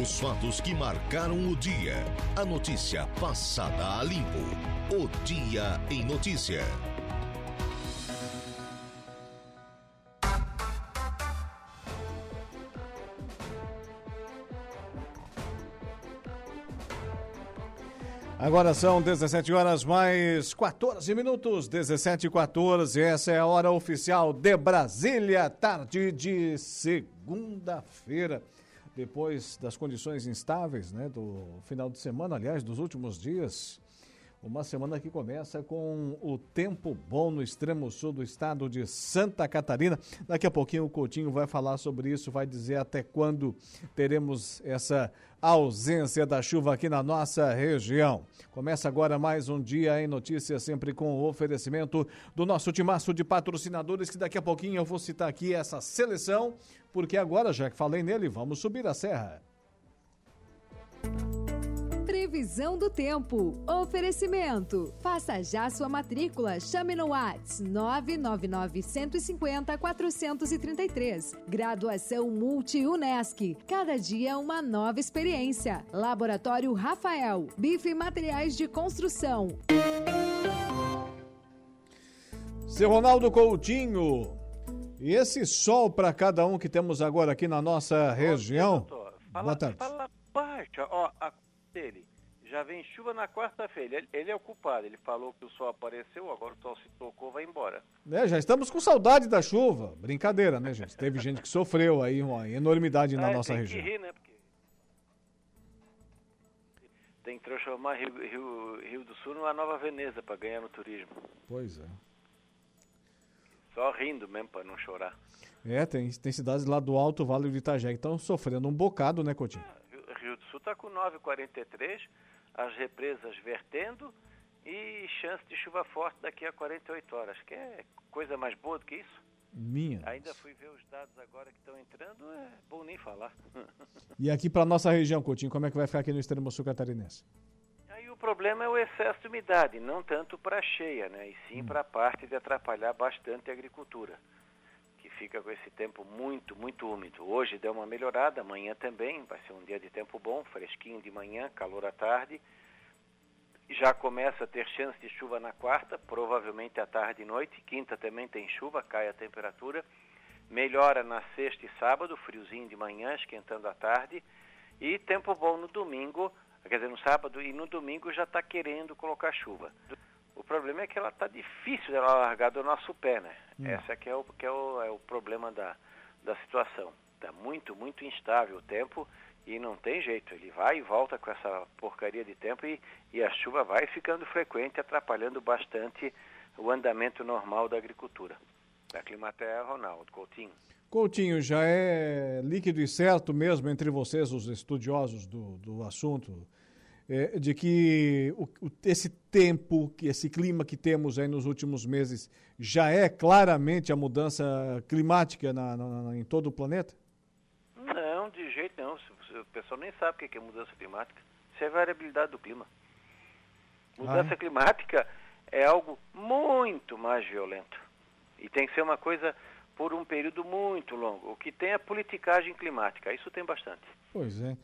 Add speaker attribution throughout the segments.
Speaker 1: Os fatos que marcaram o dia. A notícia passada a limpo. O Dia em Notícia.
Speaker 2: Agora são 17 horas mais 14 minutos, 17 e 14. Essa é a hora oficial de Brasília, tarde de segunda-feira. Depois das condições instáveis, né, do final de semana, aliás, dos últimos dias, uma semana que começa com o tempo bom no extremo sul do estado de Santa Catarina. Daqui a pouquinho o Coutinho vai falar sobre isso, vai dizer até quando teremos essa ausência da chuva aqui na nossa região. Começa agora mais um dia em notícias, sempre com o oferecimento do nosso timaço de patrocinadores, que daqui a pouquinho eu vou citar aqui essa seleção, porque agora, já que falei nele, vamos subir a serra.
Speaker 3: Previsão do tempo. Oferecimento. Faça já sua matrícula. Chame no Whats 999 150 433. Graduação Multi-UNESC. Cada dia uma nova experiência. Laboratório Rafael. Bife Materiais de Construção.
Speaker 2: Seu Ronaldo Coutinho. E esse sol para cada um que temos agora aqui na nossa região.
Speaker 4: Fala,
Speaker 2: Boa tarde.
Speaker 4: Fala baixo. Ó, a dele. Já vem chuva na quarta-feira. Ele, ele é o culpado. Ele falou que o sol apareceu, agora o sol se tocou, vai embora.
Speaker 2: É, já estamos com saudade da chuva. Brincadeira, né, gente? Teve gente que sofreu aí uma enormidade na
Speaker 4: Ah,
Speaker 2: nossa
Speaker 4: tem
Speaker 2: região.
Speaker 4: Que rir, né? Porque tem que transformar Rio, Rio, Rio do Sul numa nova Veneza para ganhar no turismo.
Speaker 2: Pois é.
Speaker 4: Só rindo mesmo para não chorar.
Speaker 2: É, tem, tem cidades lá do Alto Vale do Itajaí que estão sofrendo um bocado, né, Coutinho?
Speaker 4: Rio, Rio do Sul está com 9,43, as represas vertendo e chance de chuva forte daqui a 48 horas. Quer coisa mais boa do que isso?
Speaker 2: Minha.
Speaker 4: Ainda fui ver os dados agora que estão entrando, é bom nem falar.
Speaker 2: E aqui para nossa região, Coutinho, como é que vai ficar aqui no extremo sul catarinense?
Speaker 4: Problema é o excesso de umidade, não tanto para a cheia, né? E sim para a parte de atrapalhar bastante a agricultura, que fica com esse tempo muito, muito úmido. Hoje deu uma melhorada, amanhã também, vai ser um dia de tempo bom, fresquinho de manhã, calor à tarde. Já começa a ter chance de chuva na quarta, provavelmente à tarde e noite. Quinta também tem chuva, cai a temperatura. Melhora na sexta e sábado, friozinho de manhã, esquentando à tarde. E tempo bom no domingo, quer dizer, no sábado e no domingo já está querendo colocar chuva. O problema é que ela está difícil dela largar do nosso pé, né?
Speaker 2: Hum.
Speaker 4: Esse é que é o, que é o, é o problema da, da situação. Está muito, muito instável o tempo e não tem jeito. Ele vai e volta com essa porcaria de tempo e, e a chuva vai ficando frequente, atrapalhando bastante o andamento normal da agricultura. Da Climaterra, Ronaldo Coutinho.
Speaker 2: Coutinho, já é líquido e certo mesmo entre vocês, os estudiosos do, do assunto, é, de que o, o- esse tempo, que esse clima que temos aí nos últimos meses já é claramente a mudança climática na- na- na- em todo o planeta?
Speaker 4: Não, de jeito se- O pessoal nem sabe o que é mudança climática. Isso é variabilidade do clima. Mudança
Speaker 2: Ah, é?
Speaker 4: climática é algo muito mais violento. E tem que ser uma coisa por um período muito longo. O que tem é politicagem climática. Isso tem bastante.
Speaker 2: Pois é.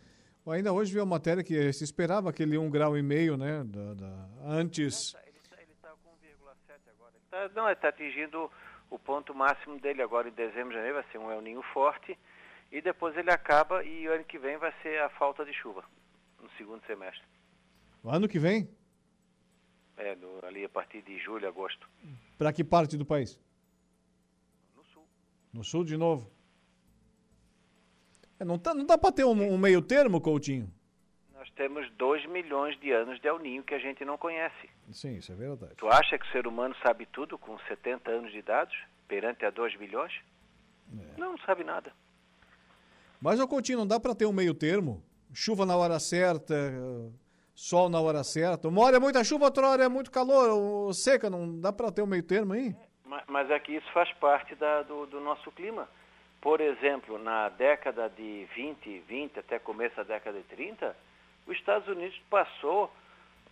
Speaker 2: Ainda hoje vi uma matéria que se esperava aquele um grau e meio, né, da, da- antes.
Speaker 4: Ele está com 1,7 agora. Tá- não, ele está atingindo o ponto máximo dele agora em dezembro, janeiro. Vai ser um El Ninho forte. E depois ele acaba e o ano que vem vai ser a falta de chuva. No segundo semestre.
Speaker 2: Ano que vem,
Speaker 4: É, no- ali a partir de julho, agosto.
Speaker 2: para que parte do país?
Speaker 4: No sul.
Speaker 2: De novo. É, não, tá, não dá para ter um, um meio termo, Coutinho?
Speaker 4: Nós temos 2 milhões de anos de El Ninho que a gente não conhece.
Speaker 2: Sim, isso é verdade.
Speaker 4: Tu acha que o ser humano sabe tudo com 70 anos de idade, perante a 2 milhões? Não, não sabe nada.
Speaker 2: Mas, ô Coutinho, não dá para ter um meio termo? Chuva na hora certa, sol na hora certa. Uma hora é muita chuva, outra hora é muito calor, ou seca. Não dá para ter um meio termo aí?
Speaker 4: Ma- Mas é que isso faz parte da- do, do nosso clima. Por exemplo, na década de 20, 20 até começo da década de 30, os Estados Unidos passou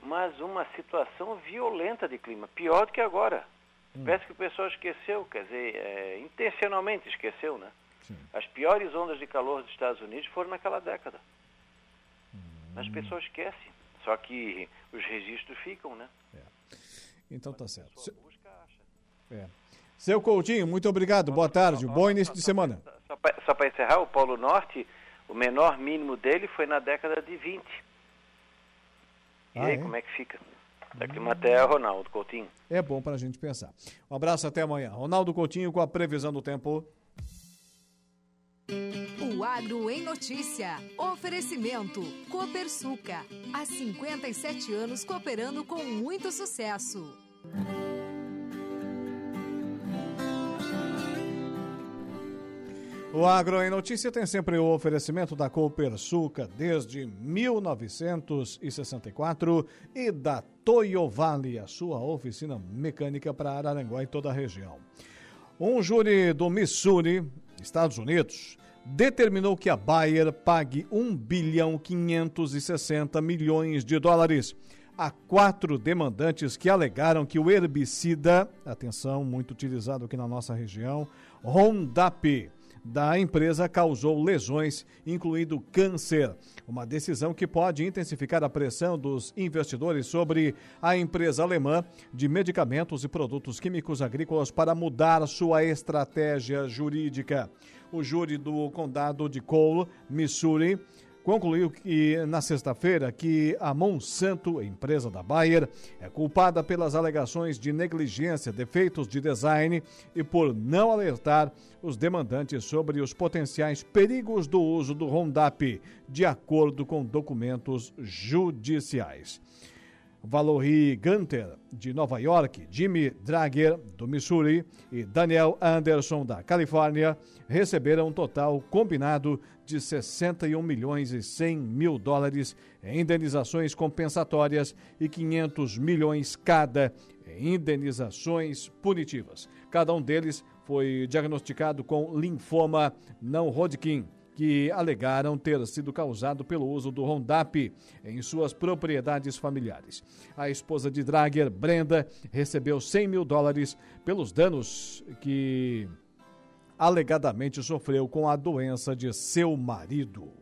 Speaker 4: mais uma situação violenta de clima, pior do que agora. Parece que o pessoal esqueceu, quer dizer, é, intencionalmente esqueceu, né?
Speaker 2: Sim.
Speaker 4: As piores ondas de calor dos Estados Unidos foram naquela década. Mas o pessoal esquece. Só que os registros ficam, né?
Speaker 2: É. Então tá certo. Se... É. Seu Coutinho, muito obrigado. Boa tarde. Bom início de semana.
Speaker 4: Só para encerrar, o Polo Norte, o menor mínimo dele foi na década de 20. E ah, aí, é? como é que fica? Da Climatea, Ronaldo Coutinho.
Speaker 2: É bom para a gente pensar. Um abraço até amanhã. Ronaldo Coutinho com a previsão do tempo.
Speaker 3: O Agro em Notícia. Oferecimento. Copersuca. Há 57 anos cooperando com muito sucesso.
Speaker 2: O Agro em Notícia tem sempre o oferecimento da Copersuca desde 1964 e da Toyo Vale, a sua oficina mecânica para Araranguá e toda a região. Um júri do Missouri, Estados Unidos, determinou que a Bayer pague 1 bilhão 560 milhões de dólares a quatro demandantes que alegaram que o herbicida, atenção, muito utilizado aqui na nossa região, Roundup, da empresa causou lesões, incluindo câncer. Uma decisão que pode intensificar a pressão dos investidores sobre a empresa alemã de medicamentos e produtos químicos agrícolas para mudar sua estratégia jurídica. O júri do condado de Cole, Missouri, concluiu que na sexta-feira que a Monsanto, empresa da Bayer, é culpada pelas alegações de negligência, defeitos de design e por não alertar os demandantes sobre os potenciais perigos do uso do Roundup, de acordo com documentos judiciais. Valerie Gunter, de Nova York, Jimmy Drager, do Missouri, e Daniel Anderson, da Califórnia, receberam um total combinado de 61 milhões e 100 mil dólares em indenizações compensatórias e 500 milhões cada em indenizações punitivas. Cada um deles foi diagnosticado com linfoma não Hodgkin que alegaram ter sido causado pelo uso do Roundup em suas propriedades familiares. A esposa de Drager, Brenda, recebeu 100 mil dólares pelos danos que alegadamente sofreu com a doença de seu marido.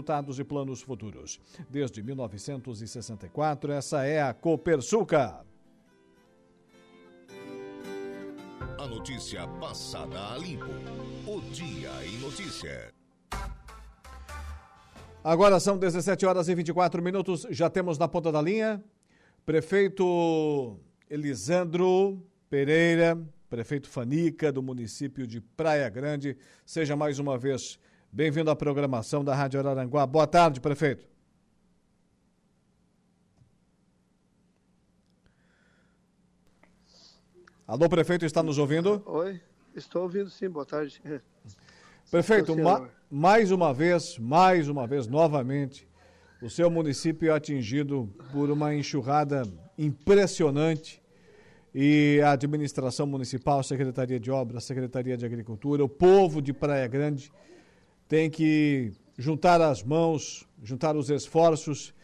Speaker 2: resultados e planos futuros. Desde 1964, essa é a Copersuca.
Speaker 1: A notícia passada a limpo. O Dia em Notícia.
Speaker 2: Agora são 17 horas e 24 minutos. Já temos na ponta da linha prefeito Elisandro Pereira, prefeito Fanica, do município de Praia Grande. Seja mais uma vez Bem-vindo à programação da Rádio Araranguá. Boa tarde, prefeito. Alô, prefeito, está nos ouvindo?
Speaker 5: Oi, estou ouvindo sim, boa tarde.
Speaker 2: Prefeito, ma mais uma vez, mais uma vez, novamente, o seu município é atingido por uma enxurrada impressionante e a administração municipal, Secretaria de Obras, Secretaria de Agricultura, o povo de Praia Grande tem que juntar as mãos, juntar os esforços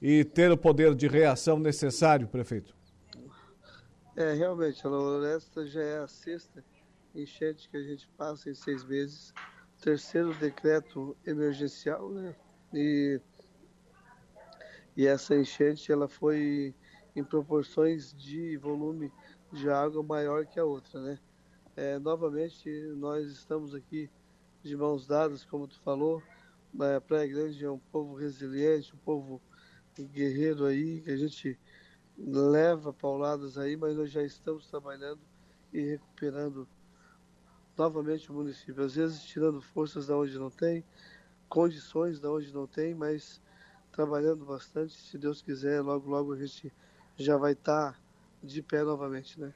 Speaker 2: e ter o poder de reação necessário, prefeito.
Speaker 5: É, realmente, a Loresta já é a sexta enchente que a gente passa em seis meses, terceiro decreto emergencial, né? E, e essa enchente ela foi em proporções de volume de água maior que a outra, né? É, novamente, nós estamos aqui de mãos dadas, como tu falou. A Praia Grande é um povo resiliente, um povo guerreiro aí, que a gente leva pauladas aí, mas nós já estamos trabalhando e recuperando novamente o município. Às vezes tirando forças da onde não tem, condições da onde não tem, mas trabalhando bastante. Se Deus quiser, logo, logo a gente já vai estar tá de pé novamente, né?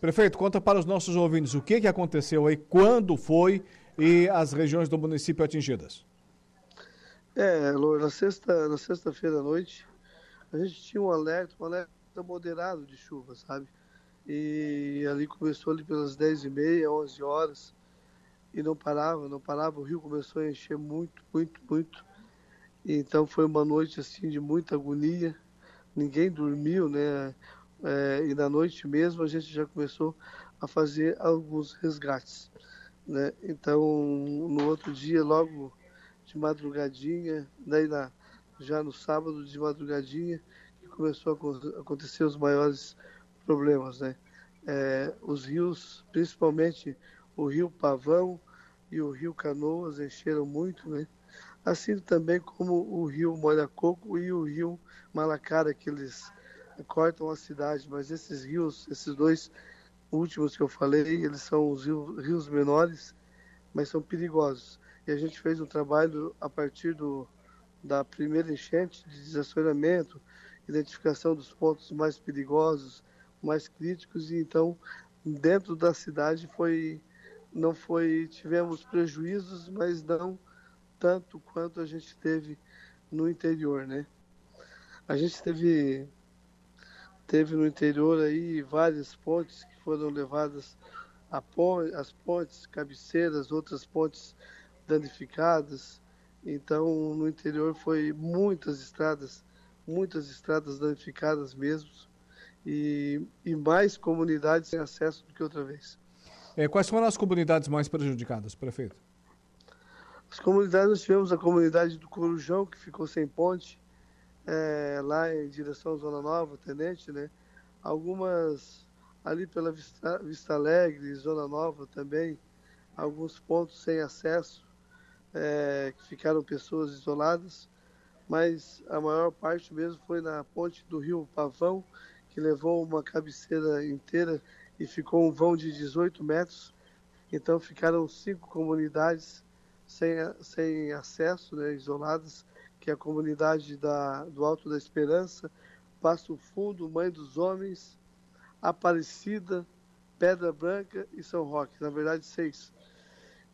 Speaker 2: Prefeito, conta para os nossos ouvintes o que, que aconteceu aí, quando foi e as regiões do município atingidas?
Speaker 5: É, na sexta, na sexta-feira à noite, a gente tinha um alerta, um alerta moderado de chuva, sabe? E ali começou ali pelas 10 e meia, 11 horas, e não parava, não parava. O rio começou a encher muito, muito, muito. E então foi uma noite assim de muita agonia. Ninguém dormiu, né? É, e na noite mesmo a gente já começou a fazer alguns resgates, né? Então no outro dia, logo de madrugadinha, daí já no sábado de madrugadinha, que começou a acontecer os maiores problemas, né? É, os rios, principalmente o rio Pavão e o rio Canoas encheram muito, né? Assim também como o rio Molhacoco e o rio Malacara, que eles cortam a cidade, mas esses rios, esses dois últimos que eu falei, eles são os rios, menores, mas são perigosos. E a gente fez um trabalho a partir do, da primeira enchente de desassoreamento, identificação dos pontos mais perigosos, mais críticos, e então dentro da cidade foi não foi tivemos prejuízos, mas não tanto quanto a gente teve no interior, né? A gente teve teve no interior aí várias pontes que foram levadas a ponte, as pontes, cabeceiras, outras pontes danificadas. Então, no interior foi muitas estradas, muitas estradas danificadas mesmo, e, e mais comunidades sem acesso do que outra vez.
Speaker 2: É, quais foram as comunidades mais prejudicadas, prefeito?
Speaker 5: As comunidades, nós tivemos a comunidade do Corujão, que ficou sem ponte, é, lá em direção à Zona Nova, Tenente, né? Algumas ali pela Vista, Vista Alegre, Zona Nova também, alguns pontos sem acesso, é, que ficaram pessoas isoladas, mas a maior parte mesmo foi na ponte do Rio Pavão, que levou uma cabeceira inteira e ficou um vão de 18 metros. Então ficaram cinco comunidades sem, sem acesso, né, isoladas, que é a comunidade da, do Alto da Esperança, Passo Fundo, Mãe dos Homens, Aparecida, Pedra Branca e São Roque, na verdade seis.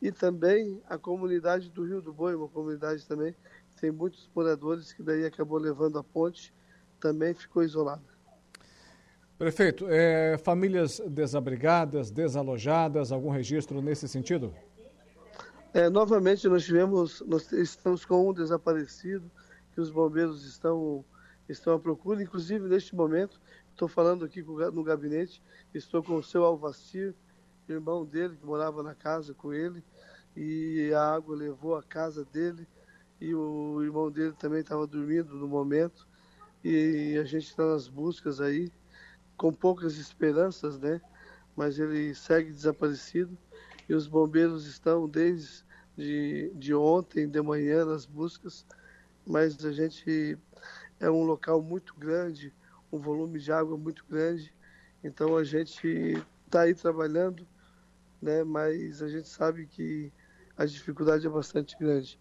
Speaker 5: E também a comunidade do Rio do Boi, uma comunidade também que tem muitos moradores que daí acabou levando a ponte, também ficou isolada.
Speaker 2: Prefeito, é, famílias desabrigadas, desalojadas, algum registro nesse sentido?
Speaker 5: É, novamente nós tivemos, nós estamos com um desaparecido que os bombeiros estão estão à procura. Inclusive neste momento estou falando aqui no gabinete, estou com o seu Alvacir, irmão dele que morava na casa com ele e a água levou a casa dele e o irmão dele também estava dormindo no momento e a gente está nas buscas aí com poucas esperanças, né? Mas ele segue desaparecido e os bombeiros estão desde de, de ontem de manhã nas buscas, mas a gente é um local muito grande, um volume de água muito grande, então a gente está aí trabalhando, né? Mas a gente sabe que a dificuldade é bastante grande.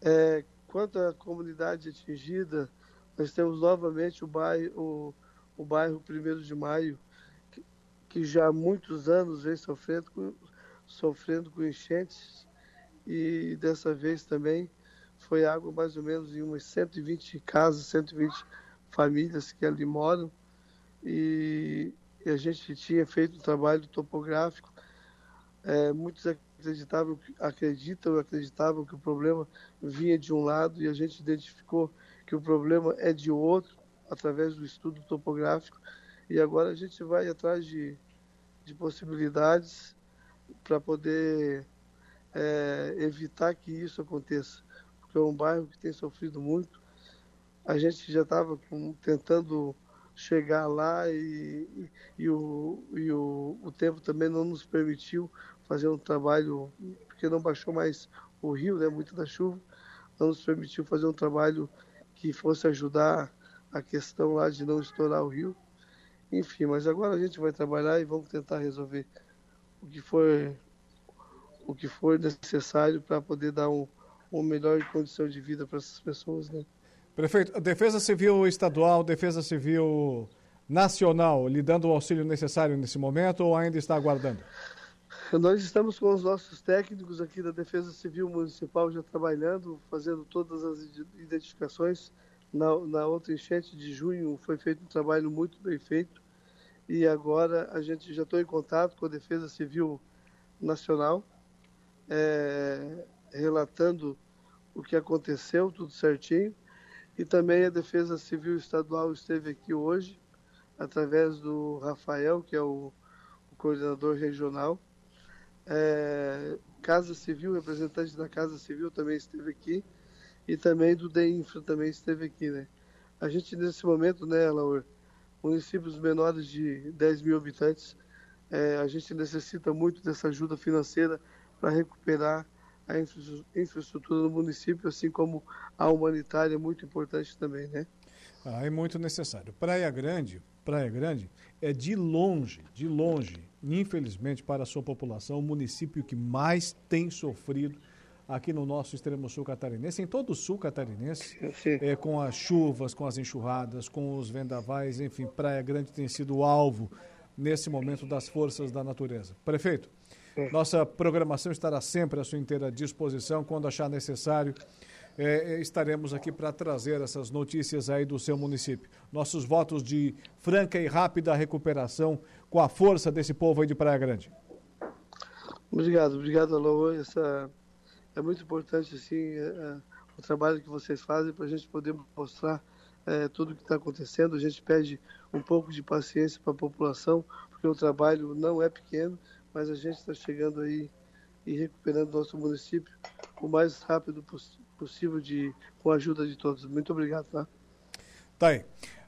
Speaker 5: É, quanto à comunidade atingida, nós temos novamente o bairro, o bairro 1 de Maio, que, que, já há muitos anos vem sofrendo com, sofrendo com enchentes e dessa vez também foi água mais ou menos em umas 120 casas, 120 famílias que ali moram e, e a gente tinha feito um trabalho topográfico. É, muitos acreditavam, acreditam, acreditavam que o problema vinha de um lado e a gente identificou que o problema é de outro através do estudo topográfico. E agora a gente vai atrás de, de possibilidades para poder é, evitar que isso aconteça. Porque é um bairro que tem sofrido muito. A gente já estava tentando chegar lá e, e, o, e o, o tempo também não nos permitiu fazer um trabalho, porque não baixou mais o rio, né, muito da chuva, não nos permitiu fazer um trabalho que fosse ajudar a questão lá de não estourar o rio. Enfim, mas agora a gente vai trabalhar e vamos tentar resolver o que for, o que for necessário para poder dar um, uma melhor condição de vida para essas pessoas, né?
Speaker 2: Prefeito, a Defesa Civil Estadual, Defesa Civil Nacional, lhe dando o auxílio necessário nesse momento ou ainda está aguardando?
Speaker 5: Nós estamos com os nossos técnicos aqui da Defesa Civil Municipal já trabalhando, fazendo todas as identificações. Na, na outra enchente de junho foi feito um trabalho muito bem feito e agora a gente já estou em contato com a Defesa Civil Nacional, é, relatando o que aconteceu, tudo certinho. E também a Defesa Civil Estadual esteve aqui hoje, através do Rafael, que é o, o coordenador regional é, Casa Civil, representante da Casa Civil também esteve aqui e também do DEINFRA também esteve aqui, né? A gente nesse momento, né, Laura, municípios menores de 10 mil habitantes, é, a gente necessita muito dessa ajuda financeira para recuperar a infraestrutura do município, assim como a humanitária, muito importante também, né?
Speaker 2: Ah, é muito necessário. Praia Grande, Praia Grande é de longe, de longe, infelizmente para a sua população, o município que mais tem sofrido aqui no nosso extremo sul catarinense, em todo o sul catarinense, é, com as chuvas, com as enxurradas, com os vendavais, enfim, Praia Grande tem sido alvo nesse momento das forças da natureza. Prefeito, é. nossa programação estará sempre à sua inteira disposição quando achar necessário é, é, estaremos aqui para trazer essas notícias aí do seu município. Nossos votos de franca e rápida recuperação com a força desse povo aí de Praia Grande.
Speaker 5: Obrigado, obrigado, Alô. Essa é muito importante assim é, é, o trabalho que vocês fazem para a gente poder mostrar é, tudo o que está acontecendo. A gente pede um pouco de paciência para a população, porque o trabalho não é pequeno, mas a gente está chegando aí e recuperando nosso município o mais rápido possível possível de, com a ajuda de todos. Muito obrigado, tá?
Speaker 2: Tá aí.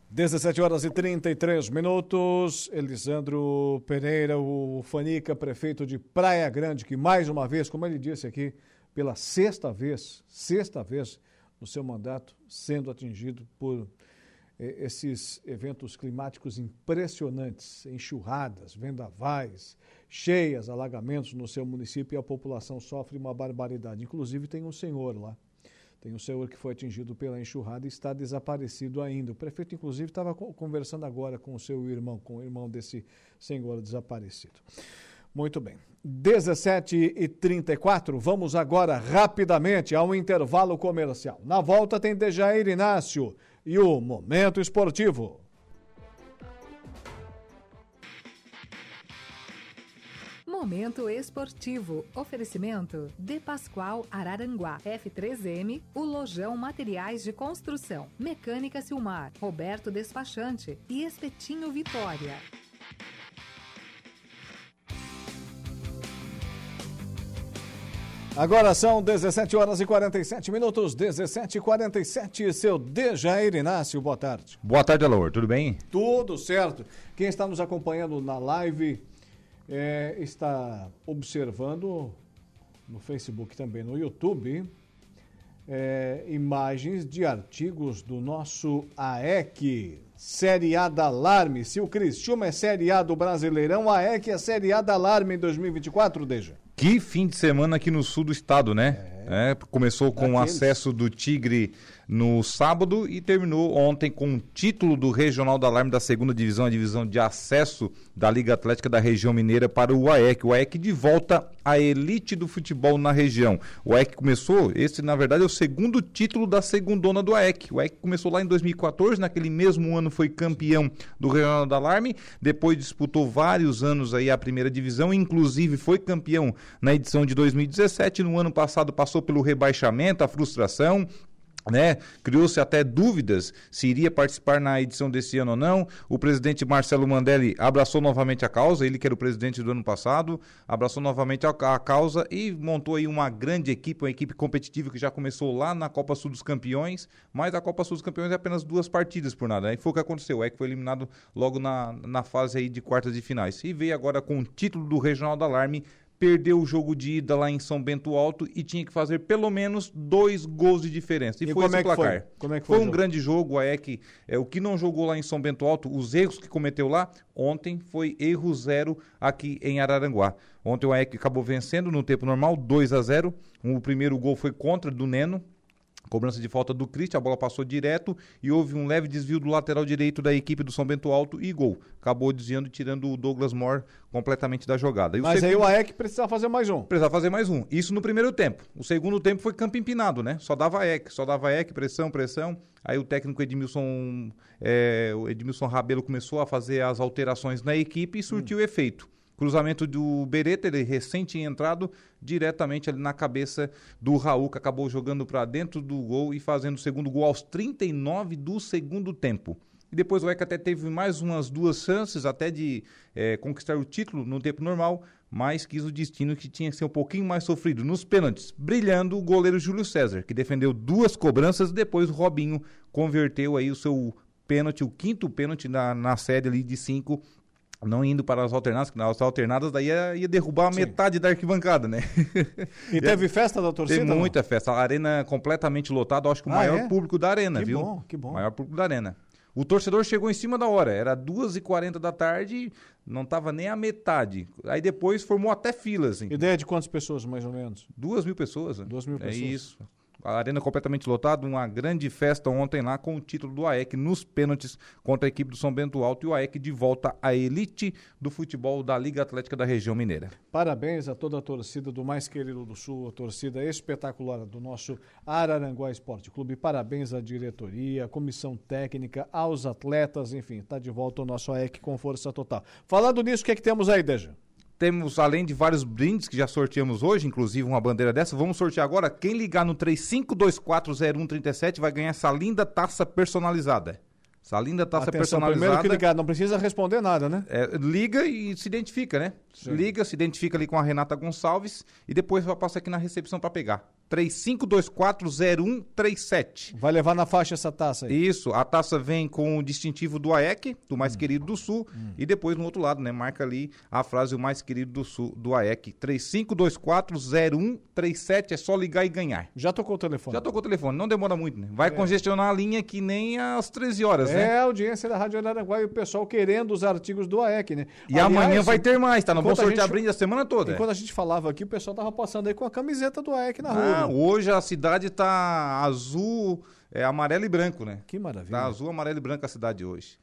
Speaker 2: 17 horas e 33 minutos. Elisandro Pereira, o Fanica, prefeito de Praia Grande, que mais uma vez, como ele disse aqui, pela sexta vez, sexta vez no seu mandato, sendo atingido por eh, esses eventos climáticos impressionantes, enxurradas, vendavais, cheias, alagamentos no seu município e a população sofre uma barbaridade. Inclusive tem um senhor lá tem um senhor que foi atingido pela enxurrada e está desaparecido ainda. O prefeito, inclusive, estava conversando agora com o seu irmão, com o irmão desse senhor desaparecido. Muito bem. 17 e 34 vamos agora rapidamente ao intervalo comercial. Na volta tem Dejair Inácio e o Momento Esportivo.
Speaker 3: Momento esportivo. Oferecimento De Pascoal Araranguá. F3M, o Lojão Materiais de Construção. Mecânica Silmar. Roberto Despachante e Espetinho Vitória.
Speaker 2: Agora são 17 horas e 47 minutos, 17 e 47. Seu Dejair Inácio, boa tarde.
Speaker 6: Boa tarde, Alaor, tudo bem?
Speaker 2: Tudo certo. Quem está nos acompanhando na live é, está observando no Facebook também no YouTube é, imagens de artigos do nosso AEC, Série A da Alarme. Se o Cristiúma é Série A do Brasileirão, a AEC é Série A da Alarme em 2024, Deja.
Speaker 6: Que fim de semana aqui no sul do estado, né? É, começou com o acesso do Tigre no sábado e terminou ontem com o título do Regional da Alarme da segunda divisão, a divisão de acesso da Liga Atlética da região mineira para o AEC. O AEC de volta à elite do futebol na região. O AEC começou, esse na verdade é o segundo título da segundona do AEC. O AEC começou lá em 2014, naquele mesmo ano foi campeão do Regional da Alarme, depois disputou vários anos aí a primeira divisão, inclusive foi campeão na edição de 2017, no ano passado passou pelo rebaixamento, a frustração, né? Criou-se até dúvidas se iria participar na edição desse ano ou não. O presidente Marcelo Mandelli abraçou novamente a causa, ele que era o presidente do ano passado, abraçou novamente a, a, causa e montou aí uma grande equipe, uma equipe competitiva que já começou lá na Copa Sul dos Campeões, mas a Copa Sul dos Campeões é apenas duas partidas por nada. Aí foi o que aconteceu, é que foi eliminado logo na, na fase aí de quartas de finais. E veio agora com o título do Regional da Alarme perdeu o jogo de ida lá em São Bento Alto e tinha que fazer pelo menos dois gols de diferença. E, e foi esse é placar. Foi? Como é que foi? Foi um grande jogo. A EC, é, o que não jogou lá em São Bento Alto, os erros que cometeu lá, ontem foi erro zero aqui em Araranguá. Ontem o AEC acabou vencendo no tempo normal, 2 a 0 O primeiro gol foi contra do Neno, Cobrança de falta do Cristian, a bola passou direto e houve um leve desvio do lateral direito da equipe do São Bento Alto e gol. Acabou desviando, tirando o Douglas Moore completamente da jogada.
Speaker 2: Mas segundo... aí o AEC precisava fazer mais um.
Speaker 6: Precisava fazer mais um. Isso no primeiro tempo. O segundo tempo foi campo empinado, né? Só dava AEC, só dava AEC, pressão, pressão. Aí o técnico Edmilson, é, o Edmilson Rabelo começou a fazer as alterações na equipe e surtiu hum. efeito. Cruzamento do Beretta, ele tinha entrado diretamente ali na cabeça do Raul, que acabou jogando para dentro do gol e fazendo o segundo gol aos 39 do segundo tempo. E depois o ECA até teve mais umas duas chances até de é, conquistar o título no tempo normal, mas quis o destino que tinha que ser um pouquinho mais sofrido nos pênaltis, brilhando o goleiro Júlio César, que defendeu duas cobranças, depois o Robinho converteu aí o seu pênalti, o quinto pênalti na, na série ali de cinco não indo para as alternadas, porque nas alternadas daí ia, ia derrubar Sim. metade da arquibancada, né?
Speaker 2: E teve festa da torcida?
Speaker 6: Teve muita não? festa. A arena completamente lotada, acho que o ah, maior é? público da arena,
Speaker 2: que
Speaker 6: viu?
Speaker 2: Que bom, que bom.
Speaker 6: maior público da arena. O torcedor chegou em cima da hora, era 2h40 da tarde, não estava nem a metade. Aí depois formou até filas. Assim.
Speaker 2: Ideia de quantas pessoas, mais ou menos?
Speaker 6: Duas mil pessoas. Né?
Speaker 2: Duas mil
Speaker 6: é
Speaker 2: pessoas.
Speaker 6: É isso a arena completamente lotada, uma grande festa ontem lá com o título do AEC nos pênaltis contra a equipe do São Bento Alto e o AEC de volta à elite do futebol da Liga Atlética da região mineira.
Speaker 2: Parabéns a toda a torcida do mais querido do Sul, a torcida espetacular do nosso Araranguá Esporte Clube. Parabéns à diretoria, à comissão técnica, aos atletas, enfim, está de volta o nosso AEC com força total. Falando nisso, o que é que temos aí, Deja?
Speaker 6: Temos, além de vários brindes que já sorteamos hoje, inclusive uma bandeira dessa, vamos sortear agora. Quem ligar no 35240137 vai ganhar essa linda taça personalizada. Essa linda taça Atenção, personalizada.
Speaker 2: Primeiro que ligar, não precisa responder nada, né?
Speaker 6: É, liga e se identifica, né? Sim. Liga, se identifica ali com a Renata Gonçalves e depois vai passar aqui na recepção para pegar. 35240137.
Speaker 2: Vai levar na faixa essa taça aí.
Speaker 6: Isso, a taça vem com o distintivo do AEC, do mais hum. querido do Sul, hum. e depois no outro lado, né, marca ali a frase o mais querido do Sul, do AEC. 35240137, é só ligar e ganhar.
Speaker 2: Já tocou o telefone?
Speaker 6: Já tocou o telefone, não demora muito, né? Vai é. congestionar a linha que nem às 13 horas,
Speaker 2: é,
Speaker 6: né?
Speaker 2: É a audiência da Rádio Araranguá e o pessoal querendo os artigos do AEC, né?
Speaker 6: E Aliás, amanhã vai ter mais, tá? Não vou sortear gente, brinde a semana toda.
Speaker 2: Enquanto a gente falava aqui, o pessoal tava passando aí com a camiseta do AEC na rua.
Speaker 6: Ah, hoje a cidade tá azul, é, amarelo e branco, né?
Speaker 2: Que maravilha.
Speaker 6: Tá azul, amarelo e branco a cidade hoje.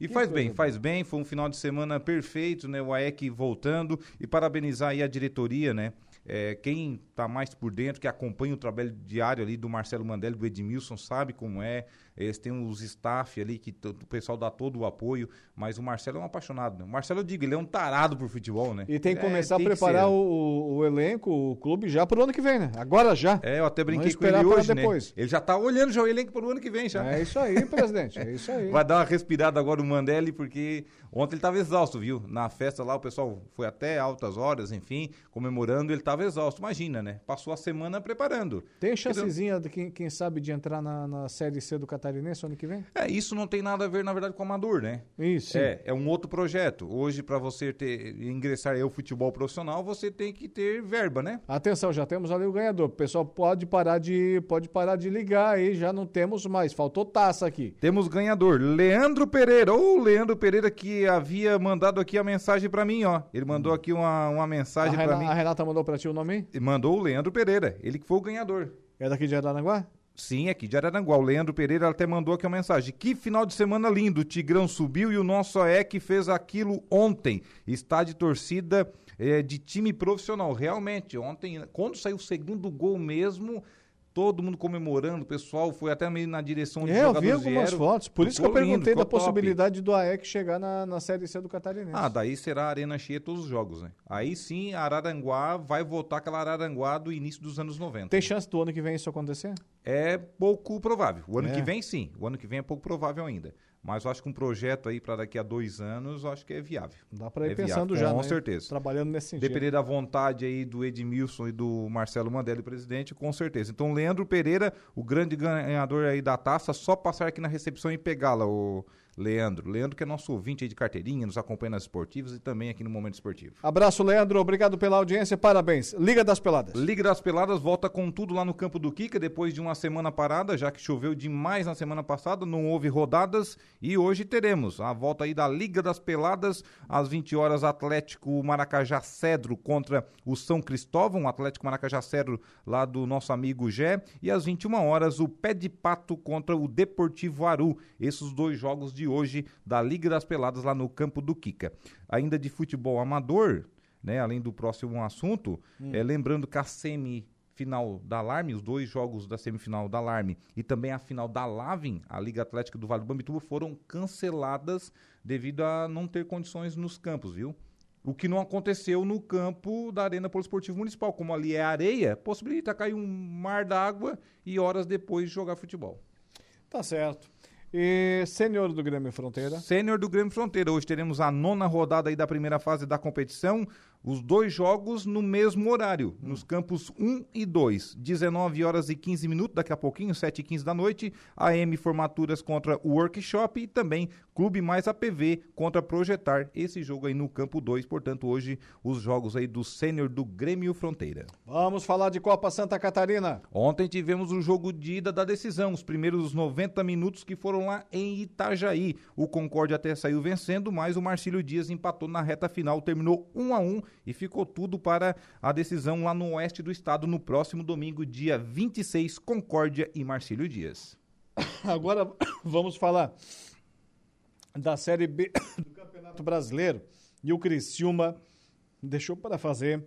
Speaker 6: E que faz bem, faz bem, foi um final de semana perfeito, né? O AEC voltando e parabenizar aí a diretoria, né? É, quem está mais por dentro, que acompanha o trabalho diário ali do Marcelo Mandelli, do Edmilson, sabe como é. Eles têm os staff ali, que o pessoal dá todo o apoio, mas o Marcelo é um apaixonado. Né? O Marcelo, eu digo, ele é um tarado por futebol, né?
Speaker 2: E tem que é, começar é, a preparar o, o, elenco, o clube, já pro ano que vem, né? Agora já.
Speaker 6: É, eu até brinquei com ele hoje, né? Ele já tá olhando já o elenco pro ano que vem, já.
Speaker 2: É isso aí, presidente, é isso aí.
Speaker 6: Vai dar uma respirada agora o Mandelli, porque ontem ele tava exausto, viu? Na festa lá, o pessoal foi até altas horas, enfim, comemorando, ele tava exausto. Imagina, né? Passou a semana preparando.
Speaker 2: Tem chancezinha, de quem, quem sabe, de entrar na, na Série C do Catar Catarinense ano que vem?
Speaker 6: É, isso não tem nada a ver, na verdade, com o Amador, né?
Speaker 2: Isso.
Speaker 6: É, é um outro projeto. Hoje, para você ter, ingressar ao futebol profissional, você tem que ter verba, né?
Speaker 2: Atenção, já temos ali o ganhador. O pessoal pode parar de, pode parar de ligar aí, já não temos mais. Faltou taça aqui.
Speaker 6: Temos ganhador, Leandro Pereira. Ou Leandro Pereira que havia mandado aqui a mensagem para mim, ó. Ele mandou aqui uma, uma mensagem para mim.
Speaker 2: A Renata mandou para ti o nome?
Speaker 6: Mandou o Leandro Pereira. Ele que foi o ganhador.
Speaker 2: É daqui de Aranaguá?
Speaker 6: Sim, aqui de Araranguá. O Leandro Pereira até mandou aqui uma mensagem. Que final de semana lindo. O Tigrão subiu e o nosso AEC fez aquilo ontem. Está de torcida é, de time profissional. Realmente, ontem, quando saiu o segundo gol mesmo, todo mundo comemorando, o pessoal foi até meio na direção
Speaker 2: de é, eu vi algumas fotos, por isso que eu perguntei lindo, da possibilidade do AEC chegar na, na Série C do Catarinense.
Speaker 6: Ah, daí será a arena cheia todos os jogos, né? Aí sim, a Araranguá vai voltar aquela Araranguá do início dos anos 90.
Speaker 2: Tem chance do ano que vem isso acontecer?
Speaker 6: É pouco provável. O ano é. que vem, sim. O ano que vem é pouco provável ainda. Mas eu acho que um projeto aí para daqui a dois anos, eu acho que é viável.
Speaker 2: Dá para ir
Speaker 6: é
Speaker 2: pensando
Speaker 6: viável,
Speaker 2: já,
Speaker 6: Com
Speaker 2: né?
Speaker 6: certeza.
Speaker 2: Trabalhando nesse sentido.
Speaker 6: Depender da vontade aí do Edmilson e do Marcelo Mandelli, presidente, com certeza. Então, Leandro Pereira, o grande ganhador aí da taça, só passar aqui na recepção e pegá-la, o Leandro. Leandro que é nosso ouvinte aí de carteirinha, nos acompanha nas esportivas e também aqui no Momento Esportivo.
Speaker 2: Abraço, Leandro. Obrigado pela audiência. Parabéns. Liga das Peladas.
Speaker 6: Liga das Peladas volta com tudo lá no campo do Kika, depois de uma semana parada, já que choveu demais na semana passada, não houve rodadas e hoje teremos a volta aí da Liga das Peladas, às 20 horas, Atlético Maracajá Cedro contra o São Cristóvão, Atlético Maracajá Cedro lá do nosso amigo Gé, e às 21 horas, o Pé de Pato contra o Deportivo Aru. Esses dois jogos de hoje da Liga das Peladas lá no campo do Kika. Ainda de futebol amador, né, além do próximo assunto, hum. é, lembrando que a semifinal da Alarme, os dois jogos da semifinal da Alarme e também a final da Lavin, a Liga Atlética do Vale do Bambituba, foram canceladas devido a não ter condições nos campos, viu? O que não aconteceu no campo da Arena Poliesportivo Municipal. Como ali é areia, possibilita cair um mar d'água e horas depois jogar futebol.
Speaker 2: Tá certo. E sênior do Grêmio Fronteira?
Speaker 6: Sênior do Grêmio Fronteira. Hoje teremos a nona rodada aí da primeira fase da competição os dois jogos no mesmo horário, hum. nos campos 1 e 2. 19 horas e 15 minutos, daqui a pouquinho, 7 e 15 da noite, AM Formaturas contra o Workshop e também Clube Mais APV contra Projetar. Esse jogo aí no campo 2, portanto, hoje os jogos aí do sênior do Grêmio Fronteira.
Speaker 2: Vamos falar de Copa Santa Catarina.
Speaker 6: Ontem tivemos o jogo de ida da decisão, os primeiros 90 minutos que foram lá em Itajaí. O Concorde até saiu vencendo, mas o Marcílio Dias empatou na reta final, terminou 1 a 1 e ficou tudo para a decisão lá no oeste do estado no próximo domingo, dia 26, Concórdia e Marcílio Dias.
Speaker 2: Agora vamos falar da Série B do Campeonato Brasileiro. E o Criciúma deixou para fazer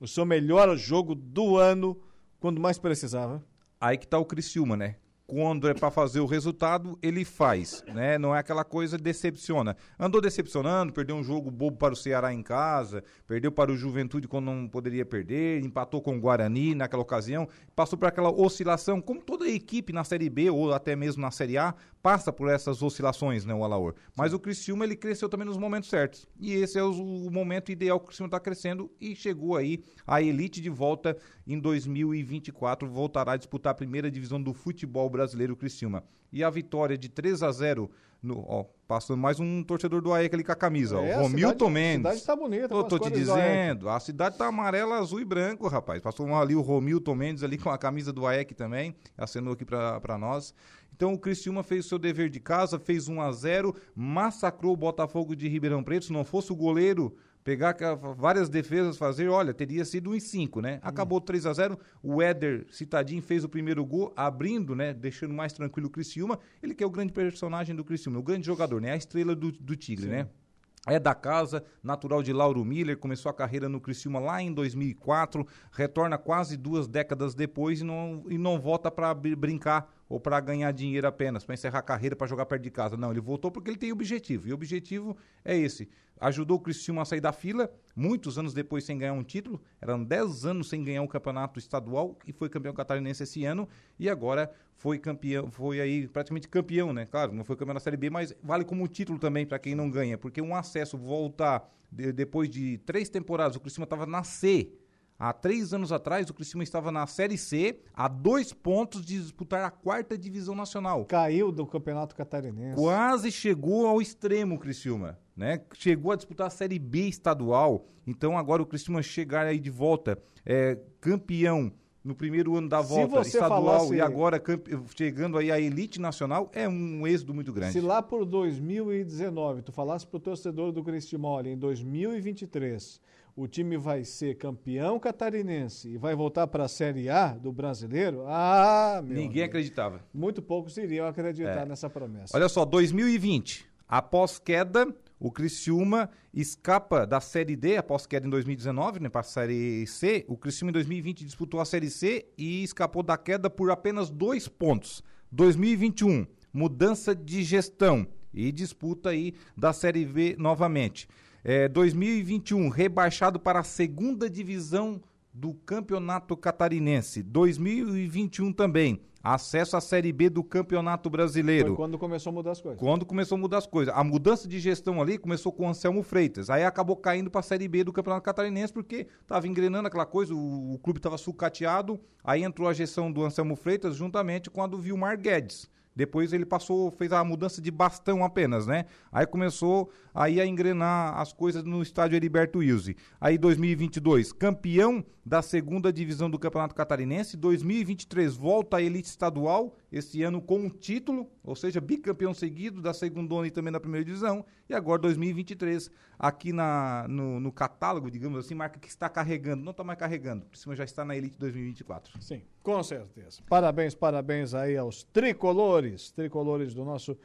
Speaker 2: o seu melhor jogo do ano quando mais precisava.
Speaker 6: Aí que tá o Criciúma, né? Quando é para fazer o resultado, ele faz, né? Não é aquela coisa decepciona. Andou decepcionando, perdeu um jogo bobo para o Ceará em casa, perdeu para o Juventude quando não poderia perder, empatou com o Guarani naquela ocasião, passou por aquela oscilação, como toda equipe na Série B ou até mesmo na Série A, passa por essas oscilações, né, o Alaor. Mas o Criciúma, ele cresceu também nos momentos certos. E esse é o, o momento ideal que o Criciúma está crescendo e chegou aí a elite de volta em 2024, voltará a disputar a primeira divisão do futebol brasileiro, o Criciúma. E a vitória de 3 a 0 no, ó, passando mais um torcedor do AEC ali com a camisa, é, ó, Romilton Mendes. A
Speaker 2: cidade tá bonita,
Speaker 6: Eu tô te dizendo, a cidade tá amarela, azul e branco, rapaz. Passou ali o Romilton Mendes ali com a camisa do AEC também, acenou aqui para nós. Então o Criciúma fez o seu dever de casa, fez 1 a 0 massacrou o Botafogo de Ribeirão Preto. Se não fosse o goleiro pegar várias defesas, fazer, olha, teria sido em 5, né? Hum. Acabou 3 a 0 O Éder Citadinho fez o primeiro gol, abrindo, né? Deixando mais tranquilo o Criciúma. Ele que é o grande personagem do Criciúma, o grande jogador, né? A estrela do, do Tigre, Sim. né? É da casa, natural de Lauro Miller, começou a carreira no Criciúma lá em 2004, retorna quase duas décadas depois e não, e não volta para brincar ou para ganhar dinheiro apenas, para encerrar a carreira, para jogar perto de casa. Não, ele voltou porque ele tem objetivo. E o objetivo é esse. Ajudou o Criciúma a sair da fila, muitos anos depois sem ganhar um título. Eram 10 anos sem ganhar um campeonato estadual e foi campeão catarinense esse ano. E agora foi campeão, foi aí praticamente campeão, né? Claro, não foi campeão da Série B, mas vale como título também para quem não ganha. Porque um acesso voltar de, depois de três temporadas, o Criciúma estava na C Há três anos atrás, o Criciúma estava na Série C, a dois pontos de disputar a quarta divisão nacional.
Speaker 2: Caiu do Campeonato Catarinense.
Speaker 6: Quase chegou ao extremo, Criciúma. Né? Chegou a disputar a Série B estadual. Então agora o Criciúma chegar aí de volta, é, campeão no primeiro ano da volta estadual falasse... e agora chegando aí à elite nacional, é um êxodo muito grande.
Speaker 2: Se lá por 2019 tu falasse pro torcedor do Criciúma, olha, em 2023 o time vai ser campeão catarinense e vai voltar para a Série A do brasileiro, ah,
Speaker 6: Ninguém amigo, acreditava.
Speaker 2: Muito poucos iriam acreditar é. nessa promessa.
Speaker 6: Olha só, 2020, após queda, o Criciúma escapa da Série D, após queda em 2019, né, para a Série C. O Criciúma em 2020 disputou a Série C e escapou da queda por apenas dois pontos. 2021, mudança de gestão e disputa aí da Série V novamente. É, 2021, rebaixado para a segunda divisão do Campeonato Catarinense. 2021 também, acesso à Série B do Campeonato Brasileiro. Foi
Speaker 2: quando começou a mudar as coisas.
Speaker 6: Quando começou a mudar as coisas. A mudança de gestão ali começou com o Anselmo Freitas. Aí acabou caindo para a Série B do Campeonato Catarinense porque estava engrenando aquela coisa, o, o clube estava sucateado. Aí entrou a gestão do Anselmo Freitas juntamente com a do Vilmar Guedes Depois ele passou, fez a mudança de bastão apenas, né? Aí começou aí a engrenar as coisas no estádio Heriberto Wilson. Aí 2022, campeão da segunda divisão do Campeonato Catarinense. 2023 volta à elite estadual, esse ano com um título, ou seja, bicampeão seguido da segunda e também da primeira divisão. E agora 2023 aqui na, no, no catálogo, digamos assim, marca que está carregando, não está mais carregando, por cima já está na elite 2024.
Speaker 2: Sim, com certeza. Parabéns, parabéns aí aos tricolores, tricolores do nosso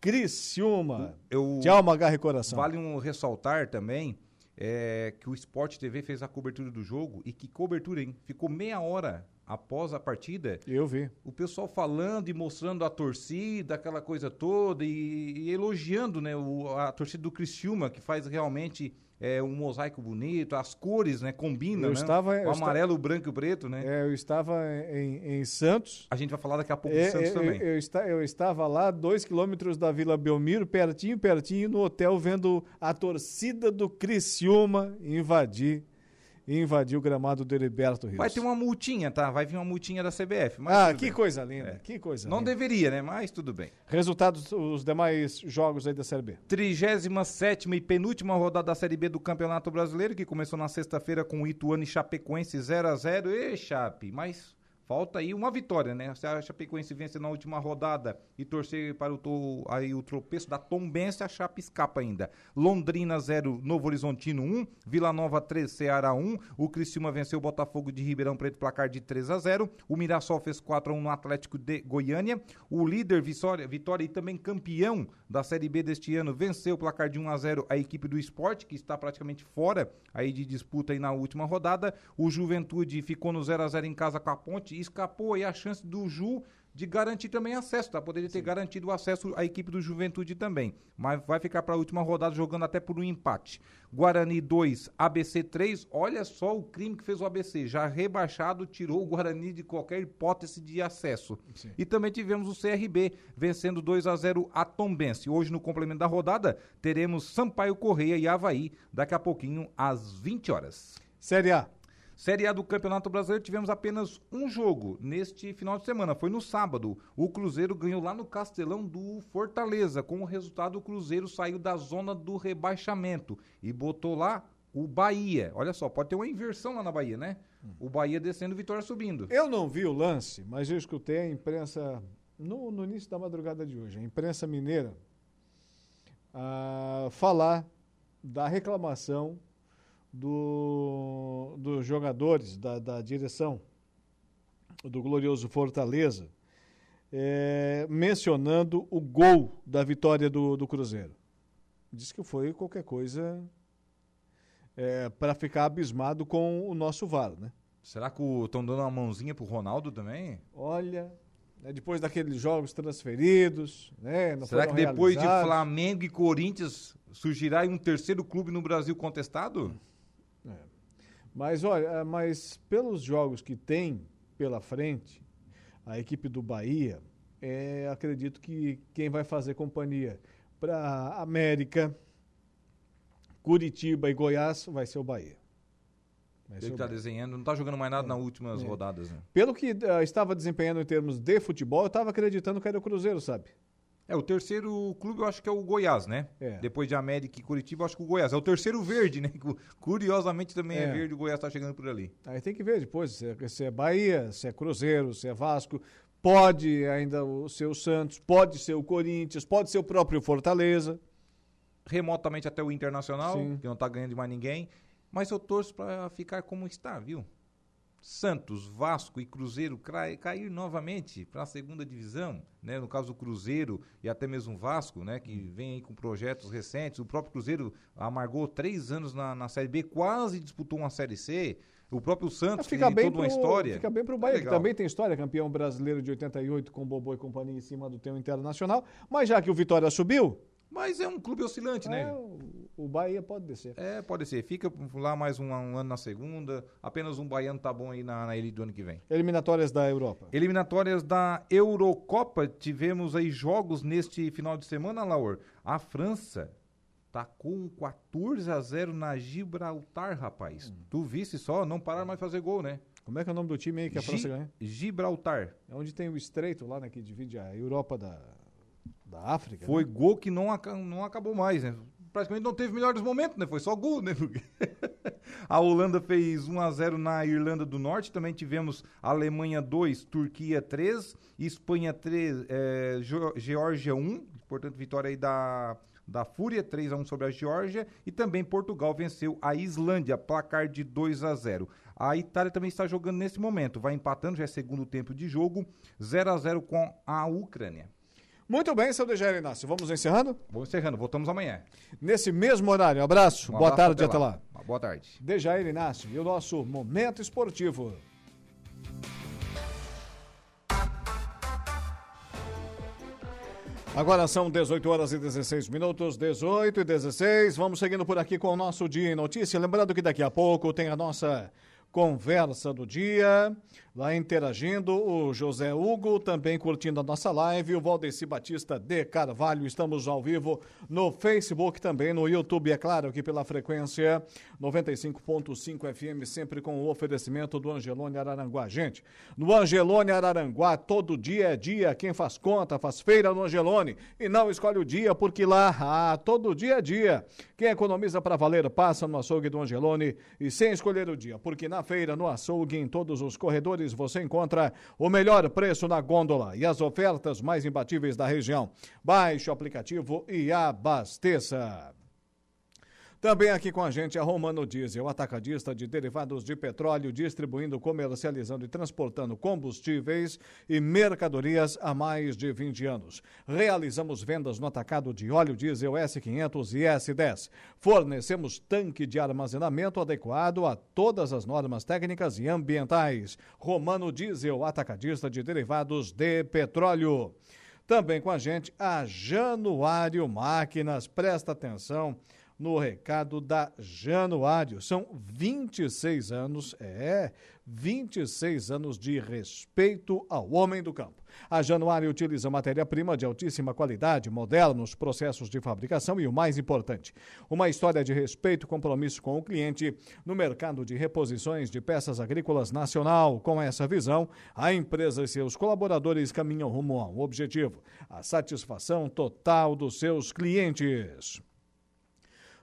Speaker 2: Criciúma. Eu, de alma, garra e coração.
Speaker 6: Vale um ressaltar também é, que o Sport TV fez a cobertura do jogo e que cobertura, hein? Ficou meia hora após a partida.
Speaker 2: Eu vi.
Speaker 6: O pessoal falando e mostrando a torcida, aquela coisa toda, e, e elogiando né, o, a torcida do Criciúma, que faz realmente é, um mosaico bonito, as cores, né? Combinam, eu né? Estava, o amarelo, o branco e o preto, né?
Speaker 2: É, eu estava em, em, Santos.
Speaker 6: A gente vai falar daqui a pouco é, de Santos
Speaker 2: é,
Speaker 6: também.
Speaker 2: Eu, eu, está, eu estava lá, dois quilômetros da Vila Belmiro, pertinho, pertinho, no hotel, vendo a torcida do Criciúma invadir e invadiu o gramado do Heriberto Rios.
Speaker 6: Vai ter uma multinha, tá? Vai vir uma multinha da CBF.
Speaker 2: ah, que bem. coisa linda, é. que coisa
Speaker 6: Não
Speaker 2: linda.
Speaker 6: deveria, né? Mas tudo bem.
Speaker 2: Resultados dos demais jogos aí da Série B.
Speaker 6: 37 e penúltima rodada da Série B do Campeonato Brasileiro, que começou na sexta-feira com o Ituano e Chapecoense 0 a 0 E Chape, mas Falta aí uma vitória, né? Se a Chapecoense vence na última rodada e torcer para o, aí, o tropeço da Tombense, a Chape escapa ainda. Londrina 0, Novo Horizontino 1, Vila Nova 3, Ceará 1. O Criciúma venceu o Botafogo de Ribeirão Preto, placar de 3 a 0. O Mirassol fez 4 a 1 no Atlético de Goiânia. O líder Vitória, Vitória e também campeão da Série B deste ano venceu o placar de 1 a 0 a equipe do Esporte, que está praticamente fora aí de disputa aí na última rodada. O Juventude ficou no 0 a 0 em casa com a Ponte escapou aí a chance do Ju de garantir também acesso, tá? Poderia ter Sim. garantido o acesso à equipe do Juventude também. Mas vai ficar para a última rodada jogando até por um empate. Guarani 2, ABC 3. Olha só o crime que fez o ABC. Já rebaixado, tirou o Guarani de qualquer hipótese de acesso. Sim. E também tivemos o CRB vencendo 2 a 0 a Tombense. Hoje, no complemento da rodada, teremos Sampaio Correia e Havaí daqui a pouquinho às 20 horas.
Speaker 2: Série A.
Speaker 6: Série A do Campeonato Brasileiro tivemos apenas um jogo neste final de semana. Foi no sábado. O Cruzeiro ganhou lá no Castelão do Fortaleza. Com o resultado, o Cruzeiro saiu da zona do rebaixamento e botou lá o Bahia. Olha só, pode ter uma inversão lá na Bahia, né? O Bahia descendo, Vitória subindo.
Speaker 2: Eu não vi o lance, mas eu escutei a imprensa no, no início da madrugada de hoje, a imprensa mineira, uh, falar da reclamação do, dos jogadores, da, da direção do glorioso Fortaleza, é, mencionando o gol da vitória do, do Cruzeiro. Diz que foi qualquer coisa é, para ficar abismado com o nosso VAR, né?
Speaker 6: Será que estão dando uma mãozinha pro Ronaldo também?
Speaker 2: Olha, né, depois daqueles jogos transferidos, né?
Speaker 6: Será que depois de Flamengo e Corinthians surgirá um terceiro clube no Brasil contestado?
Speaker 2: É. Mas olha, é, mas pelos jogos que tem pela frente, a equipe do Bahia, é, acredito que quem vai fazer companhia para América, Curitiba e Goiás vai ser o Bahia.
Speaker 6: Vai Ele está desenhando, não está jogando mais nada é, nas últimas é. rodadas. Né?
Speaker 2: Pelo que uh, estava desempenhando em termos de futebol, eu estava acreditando que era o Cruzeiro, sabe?
Speaker 6: É, o terceiro clube eu acho que é o Goiás, né? É. Depois de América e Curitiba, eu acho que o Goiás. É o terceiro verde, né? Curiosamente também é, é verde, o Goiás está chegando por ali.
Speaker 2: Aí tem que ver depois se é, se é Bahia, se é Cruzeiro, se é Vasco. Pode ainda o ser o Santos, pode ser o Corinthians, pode ser o próprio Fortaleza.
Speaker 6: Remotamente até o Internacional, Sim. que não está ganhando de mais ninguém. Mas eu torço para ficar como está, viu? Santos, Vasco e Cruzeiro cair novamente para a segunda divisão, né? No caso do Cruzeiro e até mesmo o Vasco, né? Que vem aí com projetos recentes. O próprio Cruzeiro amargou três anos na, na Série B, quase disputou uma Série C. O próprio Santos
Speaker 2: fica tem bem toda pro, uma história. Fica bem para o Bahia, é que também tem história, campeão brasileiro de 88 com Bobô e companhia em cima do teu internacional. Mas já que o Vitória subiu,
Speaker 6: mas é um clube oscilante, né?
Speaker 2: é, né? O Bahia pode descer.
Speaker 6: É, pode ser. Fica lá mais um, um ano na segunda. Apenas um baiano tá bom aí na, na elite do ano que vem.
Speaker 2: Eliminatórias da Europa.
Speaker 6: Eliminatórias da Eurocopa. Tivemos aí jogos neste final de semana, Laur. A França tacou um 14 a 0 na Gibraltar, rapaz. Hum. Tu visse só, não pararam mais fazer gol, né?
Speaker 2: Como é que é o nome do time aí que a França ganha?
Speaker 6: Gibraltar.
Speaker 2: É onde tem o estreito lá, né, que divide a Europa da, da África.
Speaker 6: Foi
Speaker 2: né?
Speaker 6: gol que não, não acabou mais, né? Praticamente não teve melhores momentos, né? Foi só gol, né? a Holanda fez 1 a 0 na Irlanda do Norte. Também tivemos Alemanha 2, Turquia 3, Espanha 3, é, Geórgia 1. Portanto, vitória aí da da Fúria, 3 a 1 sobre a Geórgia, e também Portugal venceu a Islândia, placar de 2 a 0. A Itália também está jogando nesse momento, vai empatando, já é segundo tempo de jogo, 0 a 0 com a Ucrânia.
Speaker 2: Muito bem, seu Dejair Inácio. Vamos encerrando?
Speaker 6: Vamos encerrando, voltamos amanhã.
Speaker 2: Nesse mesmo horário. Um abraço, um boa abraço tarde até, até lá.
Speaker 6: lá. Boa tarde.
Speaker 2: Dejair Inácio e o nosso Momento Esportivo. Agora são 18 horas e 16 minutos, 18 e 16. Vamos seguindo por aqui com o nosso Dia em Notícia. Lembrando que daqui a pouco tem a nossa conversa do dia. Lá interagindo, o José Hugo também curtindo a nossa live, o Valdeci Batista de Carvalho, estamos ao vivo no Facebook também, no YouTube, é claro, aqui pela frequência 95.5 FM, sempre com o oferecimento do Angelone Araranguá. Gente, no Angelone Araranguá, todo dia é dia, quem faz conta, faz feira no Angelone, e não escolhe o dia, porque lá, ah, todo dia é dia. Quem economiza para valer, passa no açougue do Angelone e sem escolher o dia, porque na feira, no açougue, em todos os corredores, você encontra o melhor preço na gôndola e as ofertas mais imbatíveis da região. Baixe o aplicativo e abasteça. Também aqui com a gente a Romano Diesel, atacadista de derivados de petróleo, distribuindo, comercializando e transportando combustíveis e mercadorias há mais de 20 anos. Realizamos vendas no atacado de óleo diesel S500 e S10. Fornecemos tanque de armazenamento adequado a todas as normas técnicas e ambientais. Romano Diesel, atacadista de derivados de petróleo. Também com a gente a Januário Máquinas. Presta atenção no recado da Januário. São 26 anos, é, 26 anos de respeito ao homem do campo. A Januário utiliza matéria-prima de altíssima qualidade, modernos processos de fabricação e o mais importante, uma história de respeito e compromisso com o cliente no mercado de reposições de peças agrícolas nacional. Com essa visão, a empresa e seus colaboradores caminham rumo ao objetivo, a satisfação total dos seus clientes.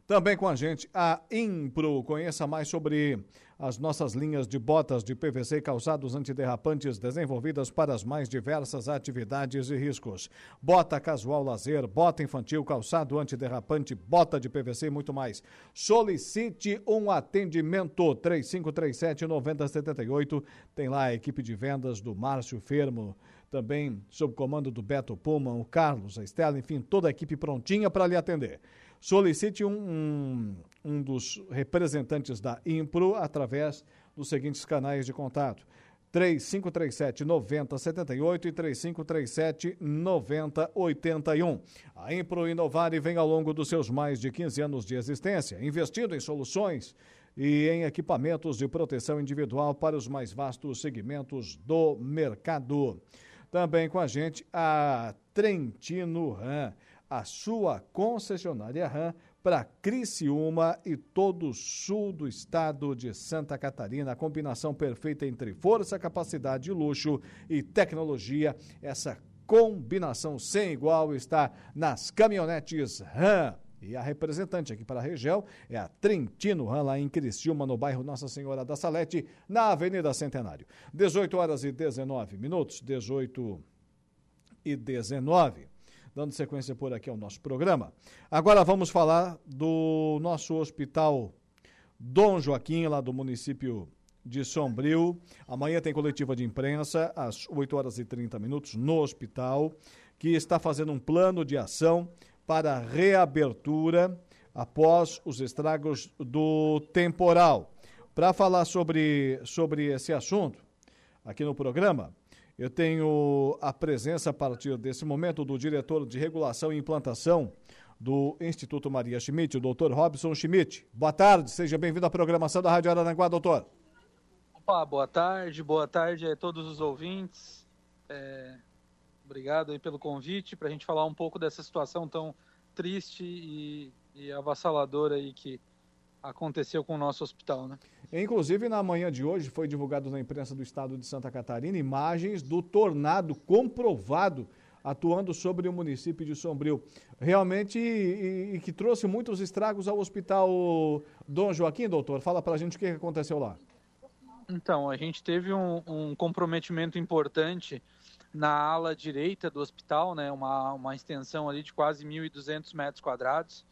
Speaker 2: Também com a gente a Impro. Conheça mais sobre as nossas linhas de botas de PVC e calçados antiderrapantes desenvolvidas para as mais diversas atividades e riscos. Bota casual lazer, bota infantil, calçado antiderrapante, bota de PVC e muito mais. Solicite um atendimento 3537 9078. Tem lá a equipe de vendas do Márcio Fermo também sob comando do Beto Puma, o Carlos, a Estela, enfim, toda a equipe prontinha para lhe atender solicite um, um, um dos representantes da Impro através dos seguintes canais de contato. 3537 9078 e 3537 9081. A Impro Inovare vem ao longo dos seus mais de 15 anos de existência, investindo em soluções e em equipamentos de proteção individual para os mais vastos segmentos do mercado. Também com a gente a Trentino Ram a sua concessionária RAM para Criciúma e todo o sul do estado de Santa Catarina. A combinação perfeita entre força, capacidade, luxo e tecnologia. Essa combinação sem igual está nas caminhonetes RAM. E a representante aqui para a região é a Trentino Ram, lá em Criciúma, no bairro Nossa Senhora da Salete, na Avenida Centenário. 18 horas e 19 minutos, 18 e 19 dando sequência por aqui ao nosso programa. Agora vamos falar do nosso hospital Dom Joaquim, lá do município de Sombrio. Amanhã tem coletiva de imprensa, às 8 horas e 30 minutos, no hospital, que está fazendo um plano de ação para reabertura após os estragos do temporal. Para falar sobre, sobre esse assunto, aqui no programa, eu tenho a presença a partir desse momento do diretor de regulação e implantação do Instituto Maria Schmidt, o doutor Robson Schmidt. Boa tarde, seja bem-vindo à programação da Rádio Araranguá, doutor.
Speaker 7: Opa, boa tarde, boa tarde a todos os ouvintes. É, obrigado aí pelo convite para a gente falar um pouco dessa situação tão triste e, e avassaladora aí que aconteceu com o nosso hospital, né?
Speaker 2: Inclusive, na manhã de hoje, foi divulgado na imprensa do estado de Santa Catarina imagens do tornado comprovado atuando sobre o município de Sombrio. Realmente, e, e que trouxe muitos estragos ao hospital Dom Joaquim, doutor. Fala para a gente o que aconteceu lá.
Speaker 7: Então, a gente teve um, um comprometimento importante na ala direita do hospital, né, uma, uma extensão ali de quase 1.200 metros quadrados,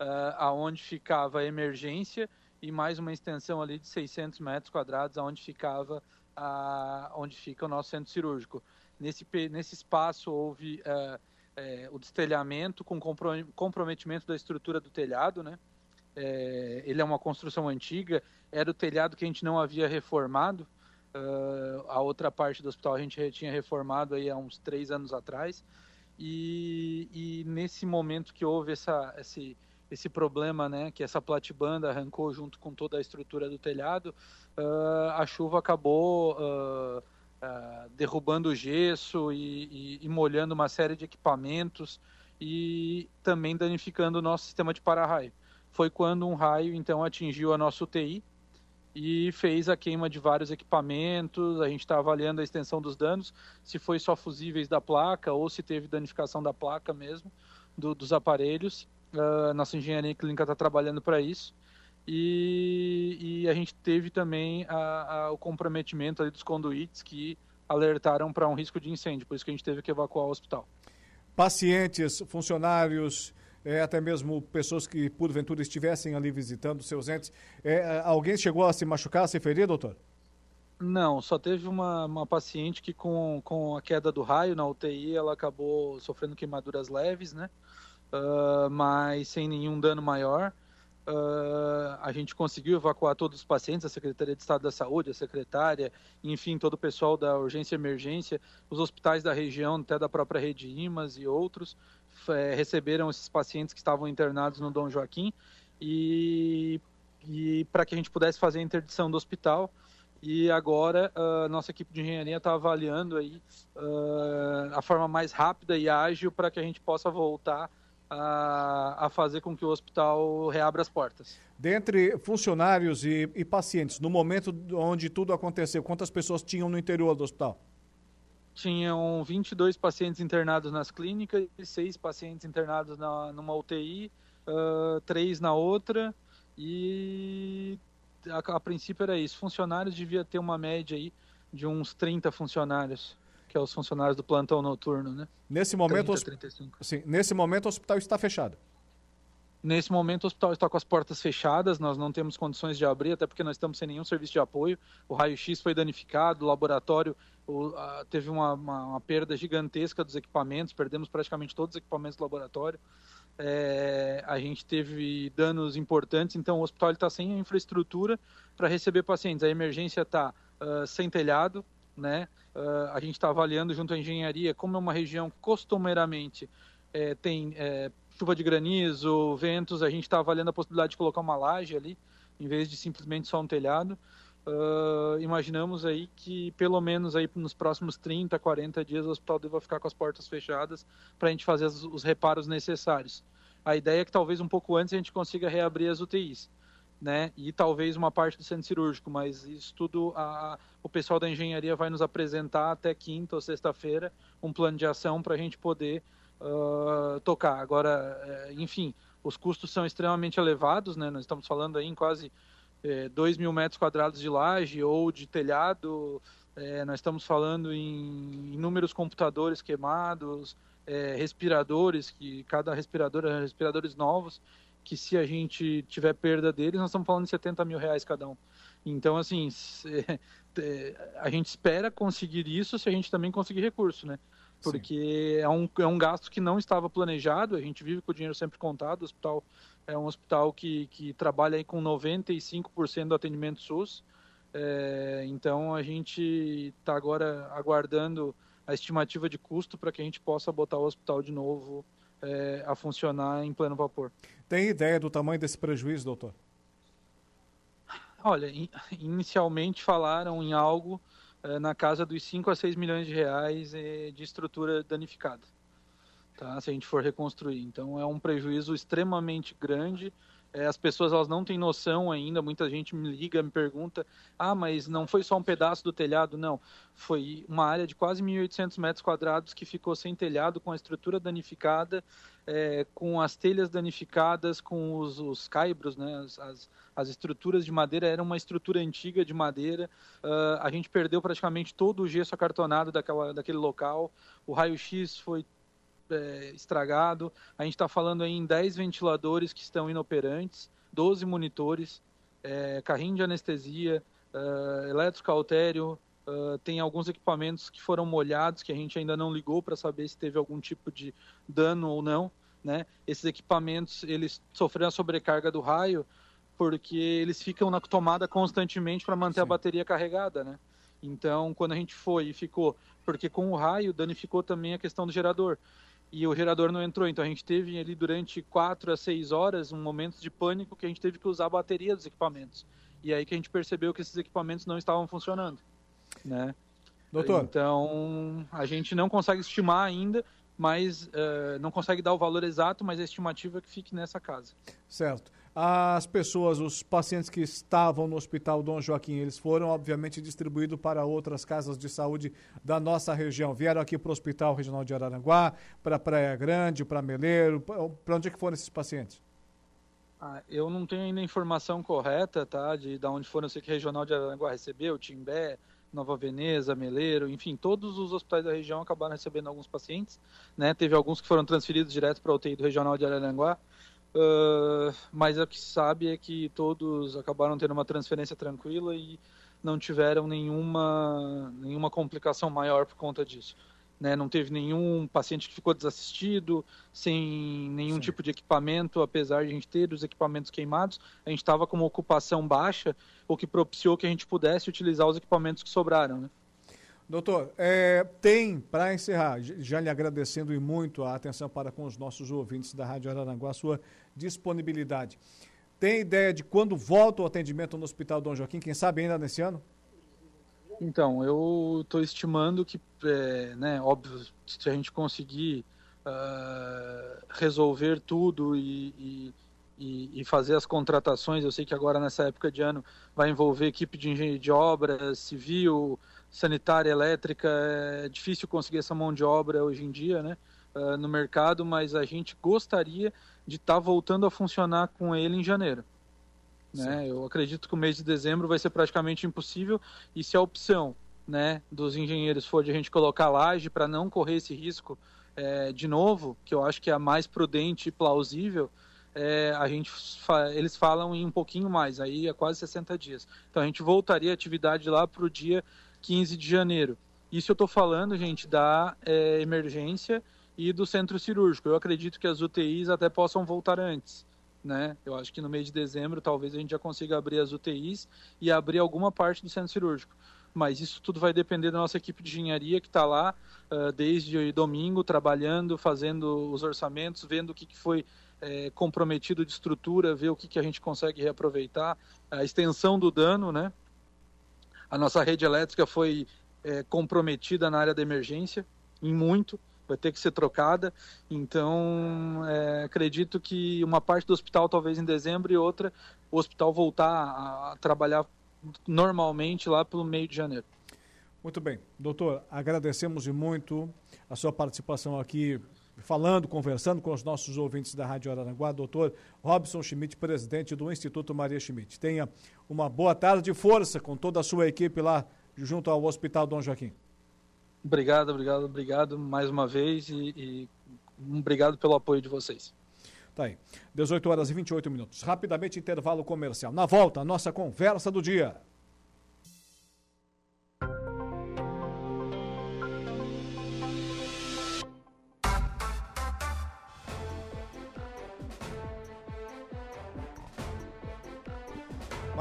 Speaker 7: uh, aonde ficava a emergência e mais uma extensão ali de 600 metros quadrados, aonde ficava a, onde fica o nosso centro cirúrgico. Nesse, nesse espaço houve uh, uh, o destelhamento com comprometimento da estrutura do telhado, né? É, ele é uma construção antiga, era o telhado que a gente não havia reformado. Uh, a outra parte do hospital a gente tinha reformado aí há uns três anos atrás. E, e nesse momento que houve essa, esse, esse problema, né, que essa platibanda arrancou junto com toda a estrutura do telhado, uh, a chuva acabou uh, derrubando o gesso e, e, e molhando uma série de equipamentos e também danificando o nosso sistema de para-raio foi quando um raio então atingiu a nossa UTI e fez a queima de vários equipamentos. A gente está avaliando a extensão dos danos, se foi só fusíveis da placa ou se teve danificação da placa mesmo, do, dos aparelhos. Uh, nossa engenharia clínica está trabalhando para isso. E, e, a gente teve também a, a, o comprometimento dos conduítes que alertaram para um risco de incêndio, por isso que a gente teve que evacuar o hospital.
Speaker 2: Pacientes, funcionários, é, até mesmo pessoas que porventura estivessem ali visitando seus entes. É, alguém chegou a se machucar, a se ferir, doutor?
Speaker 7: Não, só teve uma, uma paciente que com, com a queda do raio na UTI ela acabou sofrendo queimaduras leves, né? Uh, mas sem nenhum dano maior. Uh, a gente conseguiu evacuar todos os pacientes, a Secretaria de Estado da Saúde, a secretária, enfim, todo o pessoal da urgência e emergência, os hospitais da região, até da própria rede IMAS e outros, é, receberam esses pacientes que estavam internados no Dom Joaquim e, e para que a gente pudesse fazer a interdição do hospital. E agora a uh, nossa equipe de engenharia está avaliando aí uh, a forma mais rápida e ágil para que a gente possa voltar a, a, fazer com que o hospital reabra as portas.
Speaker 2: Dentre funcionários e, e pacientes, no momento onde tudo aconteceu, quantas pessoas tinham no interior do hospital?
Speaker 7: tinham 22 pacientes internados nas clínicas, seis pacientes internados na, numa UTI, uh, três na outra, e a, a, princípio era isso. Funcionários devia ter uma média aí de uns 30 funcionários, que é os funcionários do plantão noturno, né?
Speaker 2: Nesse momento, 30, sim, nesse momento o hospital está fechado.
Speaker 7: Nesse momento, o hospital está com as portas fechadas, nós não temos condições de abrir, até porque nós estamos sem nenhum serviço de apoio. O raio-x foi danificado, o laboratório o, a, teve uma, uma, uma, perda gigantesca dos equipamentos, perdemos praticamente todos os equipamentos do laboratório. É, a gente teve danos importantes, então o hospital está sem infraestrutura para receber pacientes. A emergência está uh, sem telhado, né? Uh, a gente está avaliando junto à engenharia, como é uma região costumeiramente é, tem é, chuva de granizo, ventos, a gente está avaliando a possibilidade de colocar uma laje ali, em vez de simplesmente só um telhado. Uh, imaginamos aí que pelo menos aí nos próximos 30, 40 dias o hospital deva ficar com as portas fechadas para a gente fazer os reparos necessários. A ideia é que talvez um pouco antes a gente consiga reabrir as UTIs, né? E talvez uma parte do centro cirúrgico, mas isso tudo a, o pessoal da engenharia vai nos apresentar até quinta ou sexta-feira um plano de ação para a gente poder uh, tocar. Agora, eh, enfim, os custos são extremamente elevados, né? Nós estamos falando aí em quase 2 eh, mil metros quadrados de laje ou de telhado, é, nós estamos falando em inúmeros computadores queimados, é, respiradores, que cada respirador é respiradores novos, que se a gente tiver perda deles, nós estamos falando de 70 mil reais cada um. Então, assim, é, a gente espera conseguir isso se a gente também conseguir recurso, né? porque é um, é um gasto que não estava planejado, a gente vive com o dinheiro sempre contado, o hospital é um hospital que, que trabalha aí com 95% do atendimento SUS, é, então a gente está agora aguardando a estimativa de custo para que a gente possa botar o hospital de novo é, a funcionar em pleno vapor.
Speaker 2: Tem ideia do tamanho desse prejuízo, doutor?
Speaker 7: Olha, inicialmente falaram em algo é, na casa dos 5 a 6 milhões de reais é, de estrutura danificada, tá? se a gente for reconstruir. Então é um prejuízo extremamente grande É, as pessoas elas não têm noção ainda. Muita gente me liga, me pergunta: ah, mas não foi só um pedaço do telhado? Não. Foi uma área de quase 1.800 metros quadrados que ficou sem telhado, com a estrutura danificada, é, com as telhas danificadas, com os, os caibros, né? As, as, as, estruturas de madeira era uma estrutura antiga de madeira. Uh, a gente perdeu praticamente todo o gesso acartonado daquela, daquele local. O raio-x foi é, estragado. A gente está falando aí em 10 ventiladores que estão inoperantes, 12 monitores, é, carrinho de anestesia, uh, eletrocautério, uh, tem alguns equipamentos que foram molhados que a gente ainda não ligou para saber se teve algum tipo de dano ou não. Né? Esses equipamentos eles sofreram a sobrecarga do raio porque eles ficam na tomada constantemente para manter Sim. a bateria carregada, né? Então, quando a gente foi e ficou, porque com o raio danificou também a questão do gerador e o gerador não entrou. Então a gente teve ali durante 4 a 6 horas um momento de pânico que a gente teve que usar a bateria dos equipamentos. E aí que a gente percebeu que esses equipamentos não estavam funcionando, né?
Speaker 2: Doutor.
Speaker 7: Então, a gente não consegue estimar ainda, mas uh, não consegue dar o valor exato, mas a estimativa é que fique nessa casa.
Speaker 2: Certo as pessoas, os pacientes que estavam no Hospital Dom Joaquim, eles foram, obviamente, distribuídos para outras casas de saúde da nossa região. Vieram aqui para o Hospital Regional de Araranguá, para Praia Grande, para Meleiro. Para onde é que foram esses pacientes?
Speaker 7: Ah, eu não tenho ainda a informação correta, tá? De, de onde foram. Eu sei que Regional de Araranguá recebeu, Timbé, Nova Veneza, Meleiro, enfim, todos os hospitais da região acabaram recebendo alguns pacientes, né? Teve alguns que foram transferidos direto para o UTI do Regional de Araranguá. Uh, mas o que se sabe é que todos acabaram tendo uma transferência tranquila e não tiveram nenhuma, nenhuma complicação maior por conta disso. Né? Não teve nenhum paciente que ficou desassistido, sem nenhum Sim. tipo de equipamento, apesar de a gente ter os equipamentos queimados, a gente estava com uma ocupação baixa, o que propiciou que a gente pudesse utilizar os equipamentos que sobraram. Né?
Speaker 2: Doutor, é, tem, para encerrar, já lhe agradecendo e muito a atenção para com os nossos ouvintes da Rádio Araranguá, a sua disponibilidade. Tem ideia de quando volta o atendimento no Hospital Dom Joaquim? Quem sabe ainda nesse ano?
Speaker 7: Então, eu estou estimando que, é, né, óbvio, se a gente conseguir uh, resolver tudo e, e, e, e, fazer as contratações, eu sei que agora nessa época de ano vai envolver equipe de engenharia de obras, civil, sanitária, elétrica, é difícil conseguir essa mão de obra hoje em dia, né, uh, no mercado, mas a gente gostaria de estar tá voltando a funcionar com ele em janeiro. Né? Eu acredito que o mês de dezembro vai ser praticamente impossível e se a opção né, dos engenheiros for de a gente colocar laje para não correr esse risco é, de novo, que eu acho que é a mais prudente e plausível, é, a gente eles falam em um pouquinho mais, aí é quase 60 dias. Então a gente voltaria a atividade lá para o dia 15 de janeiro. Isso eu estou falando, gente, da é, emergência e do centro cirúrgico. Eu acredito que as UTIs até possam voltar antes. Né? Eu acho que no mês de dezembro talvez a gente já consiga abrir as UTIs e abrir alguma parte do centro cirúrgico. Mas isso tudo vai depender da nossa equipe de engenharia que está lá uh, desde domingo, trabalhando, fazendo os orçamentos, vendo o que, que foi é, comprometido de estrutura, ver o que, que a gente consegue reaproveitar, a extensão do dano, né? A nossa rede elétrica foi é, comprometida na área da emergência, em muito, vai ter que ser trocada. Então, é, acredito que uma parte do hospital talvez em dezembro e outra o hospital voltar a, a trabalhar normalmente lá pelo meio de janeiro.
Speaker 2: Muito bem. Doutor, agradecemos muito a sua participação aqui falando, conversando com os nossos ouvintes da Rádio Araranguá, doutor Robson Schmidt, presidente do Instituto Maria Schmidt. Tenha uma boa tarde de força com toda a sua equipe lá junto ao Hospital Dom Joaquim.
Speaker 7: Obrigado, obrigado, obrigado mais uma vez e, e obrigado pelo apoio de vocês.
Speaker 2: Tá aí. 18 horas e 28 minutos. Rapidamente, intervalo comercial. Na volta, a nossa conversa do dia.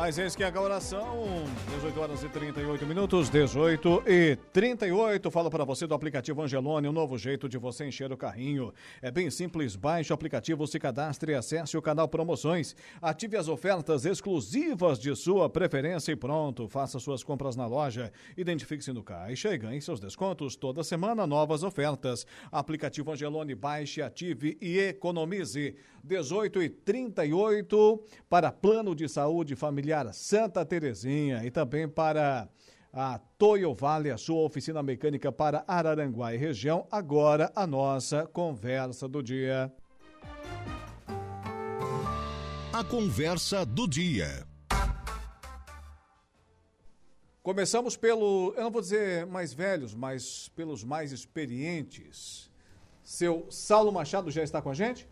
Speaker 2: Mas eis que agora são 18 horas e 38 minutos, 18 e 38. Falo para você do aplicativo Angelone, um novo jeito de você encher o carrinho. É bem simples, baixe o aplicativo, se cadastre e acesse o canal Promoções. Ative as ofertas exclusivas de sua preferência e pronto. Faça suas compras na loja, identifique-se no caixa e ganhe seus descontos. Toda semana, novas ofertas. Aplicativo Angelone, baixe, ative e economize. 18 e 38 para plano de saúde familiar Santa Terezinha e também para a Toyo Vale, a sua oficina mecânica para Araranguá e região. Agora a nossa conversa do dia.
Speaker 1: A conversa do dia.
Speaker 2: Começamos pelo, eu não vou dizer mais velhos, mas pelos mais experientes. Seu Saulo Machado já está com a gente?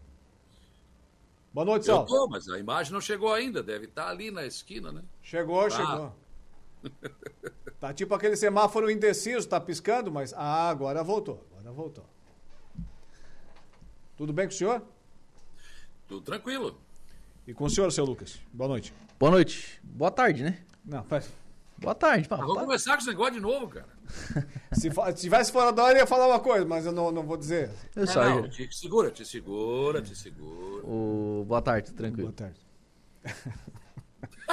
Speaker 2: Boa noite, Saulo.
Speaker 8: Eu tô, mas a imagem não chegou ainda, deve estar ali na esquina, né?
Speaker 2: Chegou, tá. chegou. tá tipo aquele semáforo indeciso, tá piscando, mas. Ah, agora voltou, agora voltou. Tudo bem com o senhor?
Speaker 8: Tudo tranquilo.
Speaker 2: E com o senhor, seu Lucas? Boa noite.
Speaker 9: Boa noite. Boa tarde, né?
Speaker 2: Não, faz.
Speaker 9: Boa tarde,
Speaker 8: Paulo. Vamos começar com esse negócio de novo, cara.
Speaker 2: se, se tivesse fora da hora, eu ia falar uma coisa, mas eu não, não vou dizer.
Speaker 8: Eu não, não, te segura, te segura, te segura.
Speaker 9: O... Boa tarde, tranquilo.
Speaker 2: Boa tarde.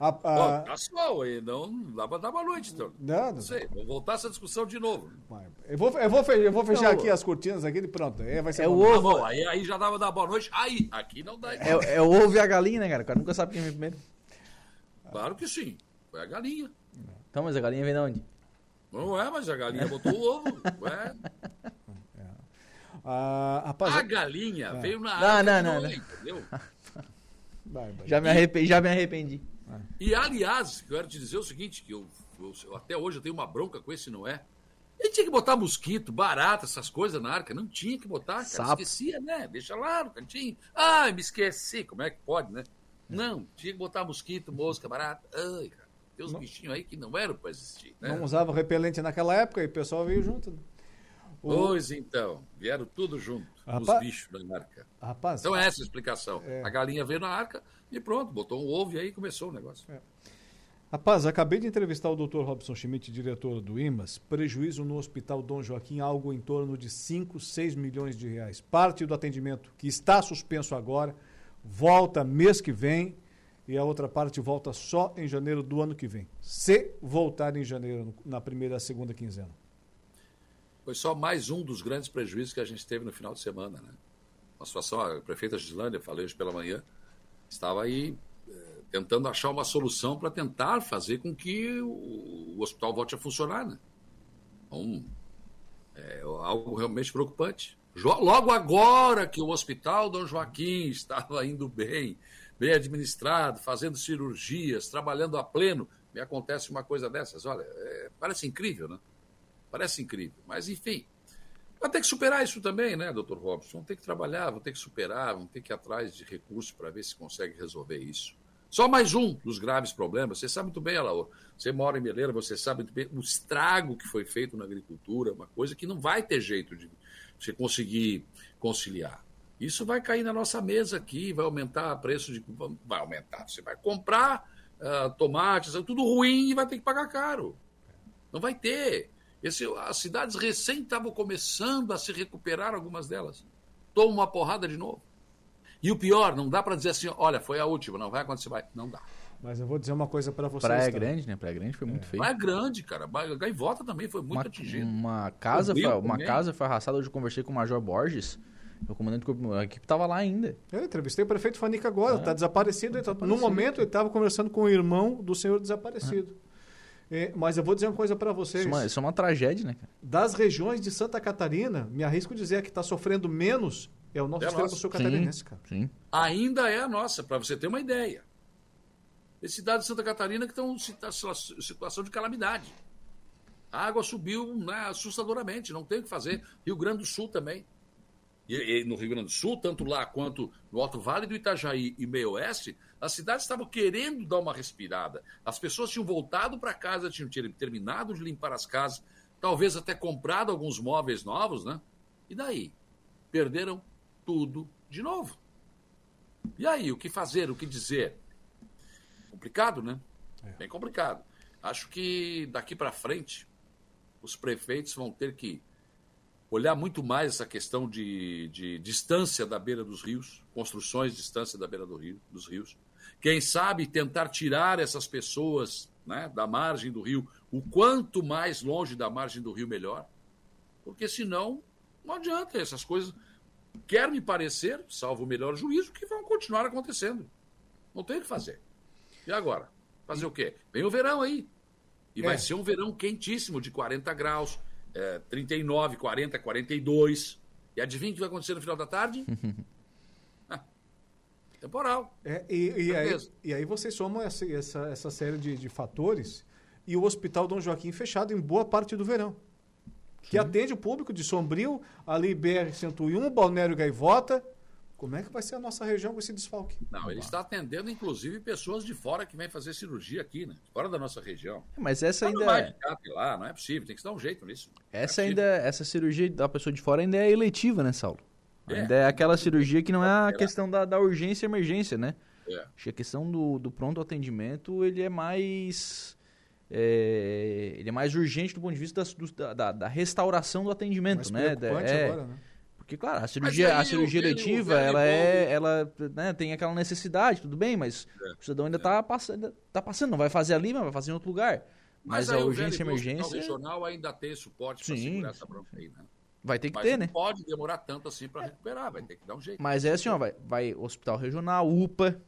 Speaker 8: a, a... Bom, tá sol aí, não dá pra dar boa noite, então.
Speaker 2: Não, não.
Speaker 8: sei, vamos voltar essa discussão de novo.
Speaker 2: Eu vou, eu vou, eu vou fechar aqui as cortinas aqui e pronto. Aí vai ser
Speaker 9: é o ovo.
Speaker 8: bom, aí, aí já dava dar boa noite. Aí, aqui não dá.
Speaker 9: É, é o ovo e a galinha, né, cara? O cara nunca sabe quem vem primeiro.
Speaker 8: Claro que sim. Foi a galinha.
Speaker 9: Então, mas a galinha vem de onde?
Speaker 8: Não é, mas a galinha botou o ovo. Ué.
Speaker 2: Ah, rapaz,
Speaker 8: a galinha é. veio na
Speaker 9: água. Não, não, não. entendeu? já, me arrependi, já me arrependi.
Speaker 8: E, aliás, eu quero te dizer o seguinte, que eu, eu, até hoje eu tenho uma bronca com esse Noé. Ele tinha que botar mosquito, barata, essas coisas na arca. Não tinha que botar, cara. Sapo. Esquecia, né? Deixa lá no cantinho. Ah, me esqueci. Como é que pode, né? Não, tinha que botar mosquito, mosca, barata. Ai, cara. Tem uns não. bichinhos aí que não eram para existir. Né?
Speaker 2: Não usava repelente naquela época e o pessoal veio junto. Né?
Speaker 8: O... Pois então, vieram tudo junto, Rapaz... os bichos da arca.
Speaker 2: Rapaz,
Speaker 8: então é essa a explicação. É... A galinha veio na arca e pronto, botou um ovo e aí começou o negócio. É.
Speaker 2: Rapaz, acabei de entrevistar o Dr. Robson Schmidt, diretor do IMAS. Prejuízo no Hospital Dom Joaquim, algo em torno de 5, 6 milhões de reais. Parte do atendimento que está suspenso agora volta mês que vem e a outra parte volta só em janeiro do ano que vem. Se voltar em janeiro, na primeira, segunda quinzena.
Speaker 8: Foi só mais um dos grandes prejuízos que a gente teve no final de semana, né? Uma situação, a prefeita Gislândia, falei hoje pela manhã, estava aí é, tentando achar uma solução para tentar fazer com que o, o, hospital volte a funcionar, né? Então, é algo realmente preocupante. Logo agora que o Hospital Dom Joaquim estava indo bem, bem administrado, fazendo cirurgias, trabalhando a pleno, me acontece uma coisa dessas. Olha, é, parece incrível, né? Parece incrível. Mas, enfim, vai ter que superar isso também, né, doutor Robson? Vão ter que trabalhar, vão ter que superar, vão ter que ir atrás de recursos para ver se consegue resolver isso. Só mais um dos graves problemas. Você sabe muito bem, Alaor. Você mora em Meleira, você sabe muito bem o estrago que foi feito na agricultura, uma coisa que não vai ter jeito de você conseguir conciliar. Isso vai cair na nossa mesa aqui, vai aumentar o preço de. Vai aumentar. Você vai comprar uh, tomates, tudo ruim e vai ter que pagar caro. Não vai ter. Esse, as cidades recém estavam começando a se recuperar, algumas delas. Toma uma porrada de novo. E o pior, não dá para dizer assim, olha, foi a última, não vai acontecer mais. Não dá.
Speaker 2: Mas eu vou dizer uma coisa para vocês.
Speaker 9: Praia tá? Grande, né? Praia Grande foi muito é. feio.
Speaker 8: Praia Grande, cara. Gaivota também foi muito uma, atingido.
Speaker 9: Uma casa, foi, uma casa foi arrastada. Hoje eu conversei com o Major Borges. O comandante a equipe estava lá ainda.
Speaker 2: Eu entrevistei o prefeito Fanica agora, está é. desaparecido. Tá, no momento, ele estava conversando com o irmão do senhor desaparecido. É. É, mas eu vou dizer uma coisa para vocês.
Speaker 9: Isso é, uma, isso é, uma, tragédia, né?
Speaker 2: Das regiões de Santa Catarina, me arrisco dizer que está sofrendo menos é o nosso é extremo sul catarinense, cara.
Speaker 9: Sim.
Speaker 8: Ainda é a nossa, para você ter uma ideia. Tem cidades de Santa Catarina que estão em situação de calamidade. A água subiu né, assustadoramente, não tem o que fazer. Rio Grande do Sul também. E, e, no Rio Grande do Sul, tanto lá quanto no Alto Vale do Itajaí e Meio Oeste, as cidades estavam querendo dar uma respirada. As pessoas tinham voltado para casa, tinham terminado de limpar as casas, talvez até comprado alguns móveis novos, né? E daí? Perderam tudo de novo. E aí, o que fazer, o que dizer? Complicado, né? É. Bem complicado. Acho que daqui para frente, os prefeitos vão ter que olhar muito mais essa questão de, de distância da beira dos rios, construções de distância da beira do rio, dos rios. Quem sabe tentar tirar essas pessoas né, da margem do rio, o quanto mais longe da margem do rio, melhor. Porque senão, não adianta essas coisas. Quer me parecer, salvo o melhor juízo, que vão continuar acontecendo. Não tem o que fazer. E agora? Fazer o quê? Vem o verão aí. E é. vai ser um verão quentíssimo, de 40 graus, é, 39, 40, 42. E adivinha o que vai acontecer no final da tarde? ah, temporal.
Speaker 2: É, e, e, aí, e aí vocês somam essa, essa, essa série de, de fatores e o Hospital Dom Joaquim fechado em boa parte do verão. Que Sim. atende o público de Sombrio, ali BR-101, Balneário Gaivota, como é que vai ser a nossa região com esse desfalque?
Speaker 8: Não, ele está atendendo, inclusive, pessoas de fora que vêm fazer cirurgia aqui, né? Fora da nossa região.
Speaker 9: Mas essa ainda.
Speaker 8: Não vai ficar lá, não é possível, tem que dar um jeito nisso.
Speaker 9: Essa é ainda, essa cirurgia da pessoa de fora ainda é eletiva, né, Saulo? É. Ainda é aquela cirurgia que não é a questão da, da urgência e emergência, né? É. Acho que a questão do, do pronto atendimento, ele é mais. É, ele é mais urgente do ponto de vista da, da, da restauração do atendimento, mais né? É, agora, né? Porque, claro, a cirurgia, a cirurgia eletiva, ela é. Ela né, tem aquela necessidade, tudo bem, mas é, o cidadão ainda está é. passando, tá passando, não vai fazer ali, mas vai fazer em outro lugar. Mas, mas a urgência e emergência. O
Speaker 8: regional ainda tem suporte para segurar essa bronca aí, né?
Speaker 9: Vai ter que
Speaker 8: mas
Speaker 9: ter, né?
Speaker 8: pode demorar tanto assim para recuperar, vai ter que dar um jeito.
Speaker 9: Mas é assim, ó, vai, vai hospital regional, UPA,